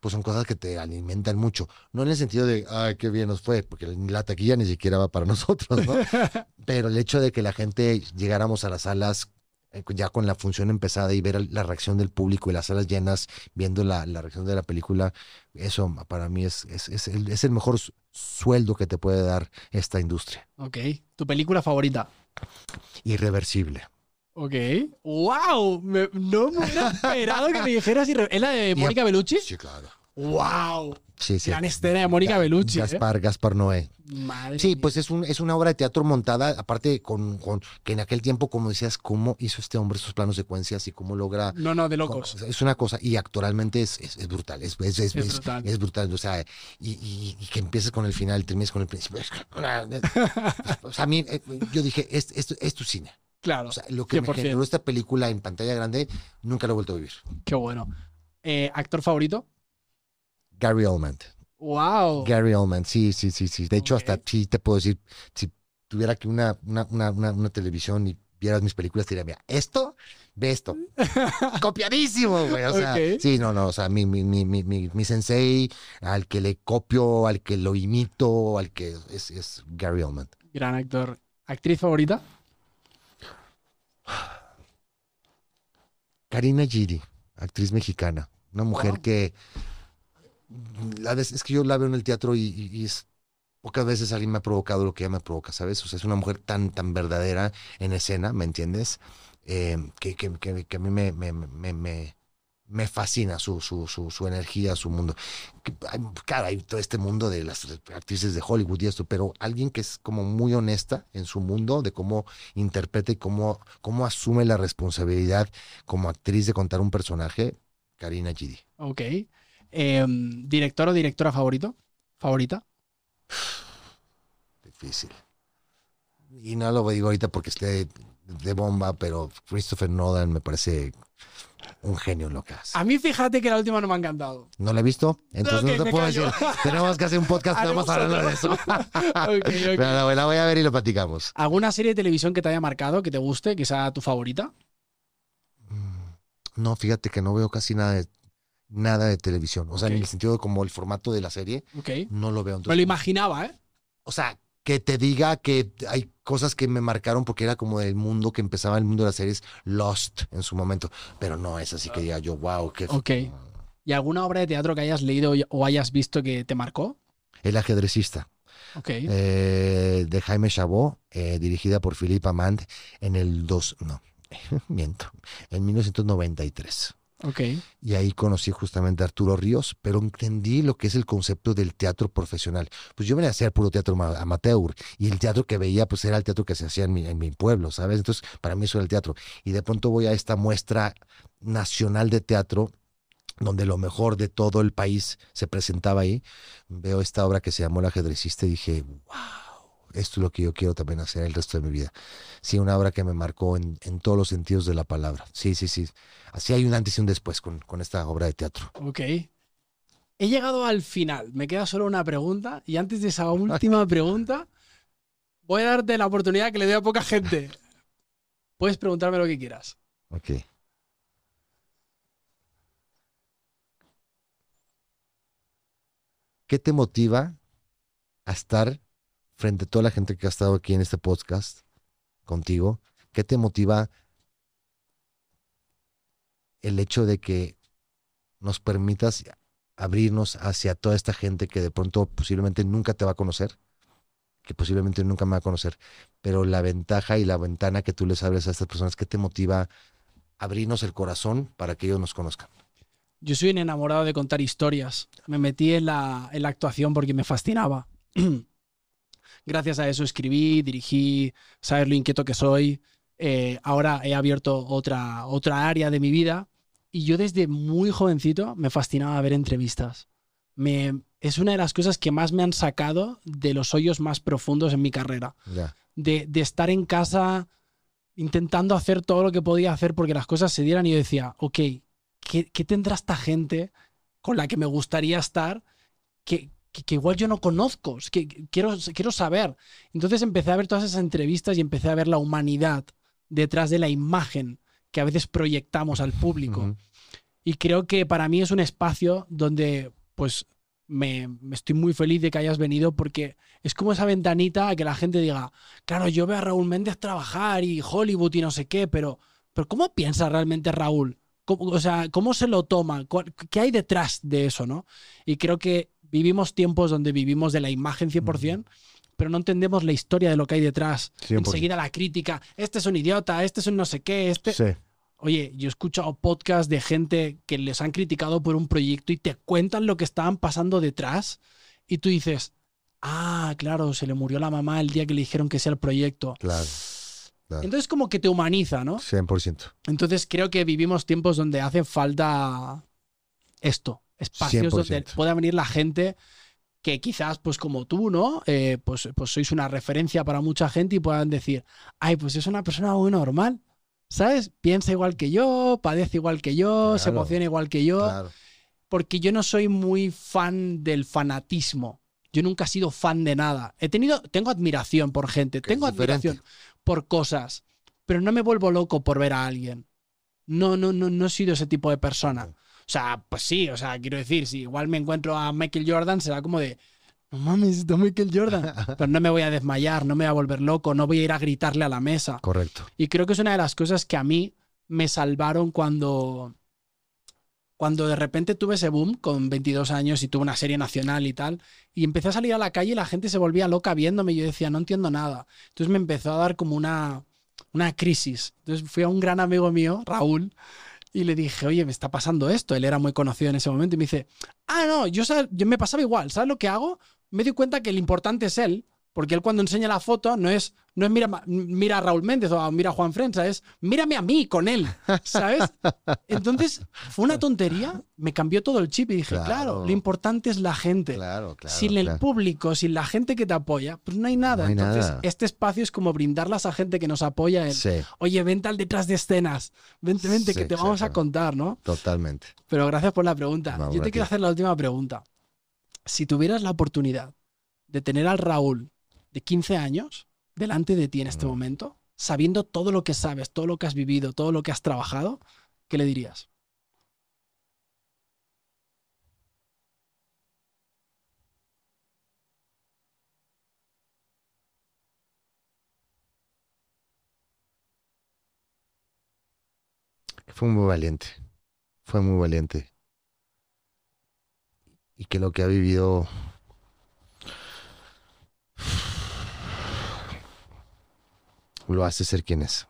pues son cosas que te alimentan mucho. No en el sentido de, ay, qué bien nos fue, porque la taquilla ni siquiera va para nosotros, ¿no? Pero el hecho de que la gente llegáramos a las salas eh, ya con la función empezada y ver la reacción del público y las salas llenas, viendo la, la reacción de la película, eso para mí es, es, es el, es el mejor su- sueldo que te puede dar esta industria. Ok. ¿Tu película favorita? Irreversible. Ok. ¡Wow! Me- no me hubiera esperado que me dijeras. irre- ¿Es la de Mónica Bellucci? Sí, claro. ¡Wow! Sí, sí. Gran escena de Mónica Bellucci. ¿eh? Gaspar, Gaspar Noé. Madre Sí, mía. pues es, un, es una obra de teatro montada, aparte con, con que en aquel tiempo, como decías, cómo hizo este hombre sus planos secuencias y cómo logra No, no, de locos. Es una cosa, y actoralmente es, es, es brutal, es, es, brutal. es brutal, o sea, y, y- y que empieces con el final termines con el principio. O sea, a mí, eh, yo dije, es, es, es tu cine. Claro. O sea, lo que me 100%. generó esta película en pantalla grande, nunca lo he vuelto a vivir. Qué bueno. Eh, ¿Actor favorito? Gary Oldman. ¡Wow! Gary Oldman, sí, sí, sí, sí. De hecho, hasta sí te puedo decir, si tuviera aquí una, una, una, una, televisión y vieras mis películas, te diría, mira, esto, ve esto. Copiadísimo, güey. O sea, sí, no, no, o sea, mi, mi, mi, mi, mi, mi sensei, al que le copio, al que lo imito, al que es, es Gary Oldman. Gran actor. ¿Actriz favorita? Karina Giri, actriz mexicana, una mujer Wow. que es que yo la veo en el teatro y, y- y es pocas veces alguien me ha provocado lo que ella me provoca, ¿sabes? O sea, es una mujer tan, tan verdadera en escena, ¿me entiendes? Eh, que, que, que- que a mí me, me, me, me, fascina su, su, su, su energía, su mundo. Claro, hay todo este mundo de las actrices de Hollywood y esto, pero alguien que es como muy honesta en su mundo, de cómo interpreta y cómo, cómo asume la responsabilidad como actriz de contar un personaje, Karina Gidi. Ok. Eh, ¿Director o directora favorito? ¿Favorita? Difícil. Y no lo digo ahorita porque esté de bomba, pero Christopher Nolan me parece un genio en lo que hace. A mí fíjate que la última no me ha encantado. ¿No la he visto? Entonces no te puedo callo. decir. Tenemos que hacer un podcast, Haremos estamos hablando de eso. Ok, ok. Pero la, la voy a ver y lo platicamos. ¿Alguna serie de televisión que te haya marcado, que te guste, que sea tu favorita? Mm, No, fíjate que no veo casi nada de, nada de televisión. O sea, en el sentido de como el formato de la serie, no lo veo. Me Entonces, lo imaginaba, ¿eh? o sea, que te diga que hay cosas que me marcaron porque era como del mundo que empezaba el mundo de las series Lost en su momento. Pero no es así que diga yo, wow, qué. Ok. ¿Y alguna obra de teatro que hayas leído o hayas visto que te marcó? El ajedrecista. Ok. eh, de Jaime Chabot, eh, dirigida por Philippe Amand en el 2, no, miento, en 1993. Y ahí conocí justamente a Arturo Ríos, pero entendí lo que es el concepto del teatro profesional. Pues yo venía a hacer puro teatro ma- amateur y el teatro que veía pues era el teatro que se hacía en mi, en mi pueblo, ¿sabes? Entonces para mí eso era el teatro. Y de pronto voy a esta muestra nacional de teatro donde lo mejor de todo el país se presentaba ahí. Veo esta obra que se llamó El ajedrecista y dije, wow, esto es lo que yo quiero también hacer el resto de mi vida. Sí, una obra que me marcó en, en todos los sentidos de la palabra. Sí, sí, sí. Así hay un antes y un después con, con esta obra de teatro. Ok. He llegado al final. Me queda solo una pregunta. Y antes de esa última pregunta, voy a darte la oportunidad que le doy a poca gente. Puedes preguntarme lo que quieras. Ok. ¿Qué te motiva a estar frente a toda la gente que ha estado aquí en este podcast contigo? ¿Qué te motiva el hecho de que nos permitas abrirnos hacia toda esta gente que de pronto posiblemente nunca te va a conocer? que posiblemente nunca me va a conocer, pero la ventaja y la ventana que tú les abres a estas personas, ¿qué te motiva abrirnos el corazón para que ellos nos conozcan? Yo soy un enamorado de contar historias. Me metí en la, en la actuación porque me fascinaba. Gracias a eso escribí, dirigí, sabes lo inquieto que soy. Eh, ahora he abierto otra, otra área de mi vida y yo desde muy jovencito me fascinaba ver entrevistas. Me, es una de las cosas que más me han sacado de los hoyos más profundos en mi carrera. De estar en casa intentando hacer todo lo que podía hacer porque las cosas se dieran y yo decía, ok, ¿qué, qué tendrá esta gente con la que me gustaría estar que, que, que igual yo no conozco? Es que que quiero, quiero saber. Entonces empecé a ver todas esas entrevistas y empecé a ver la humanidad detrás de la imagen que a veces proyectamos al público. Y creo que para mí es un espacio donde, pues, me, me estoy muy feliz de que hayas venido porque es como esa ventanita a que la gente diga, claro, yo veo a Raúl Méndez trabajar y Hollywood y no sé qué, pero, pero ¿cómo piensa realmente Raúl? ¿Cómo- o sea, ¿cómo se lo toma? ¿Cuál- ¿Qué hay detrás de eso, no? Y creo que vivimos tiempos donde vivimos de la imagen 100%, pero no entendemos la historia de lo que hay detrás. 100%. Enseguida la crítica, este es un idiota, este es un no sé qué, este... Sí. Oye, yo he escuchado podcasts de gente que les han criticado por un proyecto y te cuentan lo que estaban pasando detrás y tú dices, ah, claro, se le murió la mamá el día que le dijeron que sea el proyecto. Claro. claro. Entonces como que te humaniza, ¿no? 100%. Entonces creo que vivimos tiempos donde hace falta esto, espacios donde 100%. pueda venir la gente que quizás, pues como tú, ¿no? Eh, pues, pues sois una referencia para mucha gente y puedan decir, ay, pues es una persona muy normal, ¿sabes? Piensa igual que yo, padece igual que yo, se emociona igual que yo, Claro. porque yo no soy muy fan del fanatismo. Yo nunca he sido fan de nada. He tenido, tengo admiración por gente, Que tengo admiración por cosas, pero no me vuelvo loco por ver a alguien. No, no, no, no he sido ese tipo de persona. O sea, pues sí, o sea, quiero decir, si igual me encuentro a Michael Jordan, será como de, no mames, está Michael Jordan. Pero no me voy a desmayar, no me voy a volver loco, no voy a ir a gritarle a la mesa. Correcto. Y creo que es una de las cosas que a mí me salvaron cuando, cuando de repente tuve ese boom con 22 años y tuve una serie nacional y tal. Y empecé a salir a la calle y la gente se volvía loca viéndome y yo decía, no entiendo nada. Entonces me empezó a dar como una, una crisis. Entonces fui a un gran amigo mío, Raúl, y le dije, oye, me está pasando esto. Él era muy conocido en ese momento y me dice, ah, no, yo, yo me pasaba igual. ¿Sabes lo que hago? Me doy cuenta que el importante es él. Porque él cuando enseña la foto no es, no es mira, mira a Raúl Méndez o mira a Juan Frenza, es mírame a mí con él, ¿sabes? Entonces fue una tontería, me cambió todo el chip y dije, claro, Claro. lo importante es la gente. Claro, claro. sin el público, sin la gente que te apoya, pues no hay nada. No hay Entonces, nada. este espacio es como brindarle a esa gente que nos apoya en, Sí, oye, vente al detrás de escenas, vente, vente, Sí, que te vamos a contar, ¿no? totalmente. Pero gracias por la pregunta. No, Yo te quiero hacer la última pregunta. Si tuvieras la oportunidad de tener al Raúl de 15 años delante de ti en este momento, sabiendo todo lo que sabes, todo lo que has vivido, todo lo que has trabajado, ¿qué le dirías? Fue muy valiente. Fue muy valiente. Y que lo que ha vivido. Lo hace ser quien es.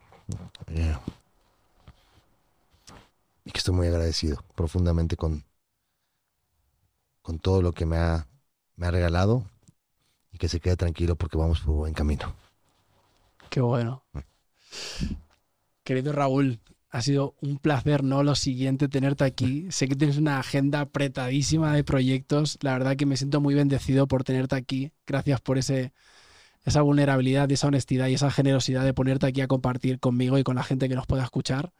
Eh, Y que estoy muy agradecido profundamente con, con todo lo que me ha, me ha regalado. Y que se quede tranquilo porque vamos por buen camino. Qué bueno. Querido Raúl, ha sido un placer, ¿no? Lo siguiente, tenerte aquí. Sé que tienes una agenda apretadísima de proyectos. La verdad que me siento muy bendecido por tenerte aquí. Gracias por ese, esa vulnerabilidad, esa honestidad y esa generosidad de ponerte aquí a compartir conmigo y con la gente que nos pueda escuchar.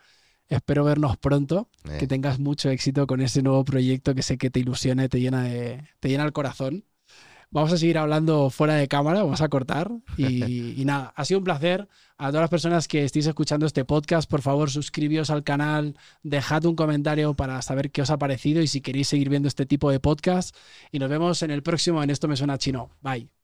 Espero vernos pronto, Eh, que tengas mucho éxito con ese nuevo proyecto que sé que te ilusiona y te llena, de, te llena el corazón. Vamos a seguir hablando fuera de cámara, vamos a cortar. Y, y nada, ha sido un placer. A todas las personas que estéis escuchando este podcast, por favor, suscribíos al canal, dejad un comentario para saber qué os ha parecido y si queréis seguir viendo este tipo de podcast. Y nos vemos en el próximo en Esto Me Suena Chino. Bye.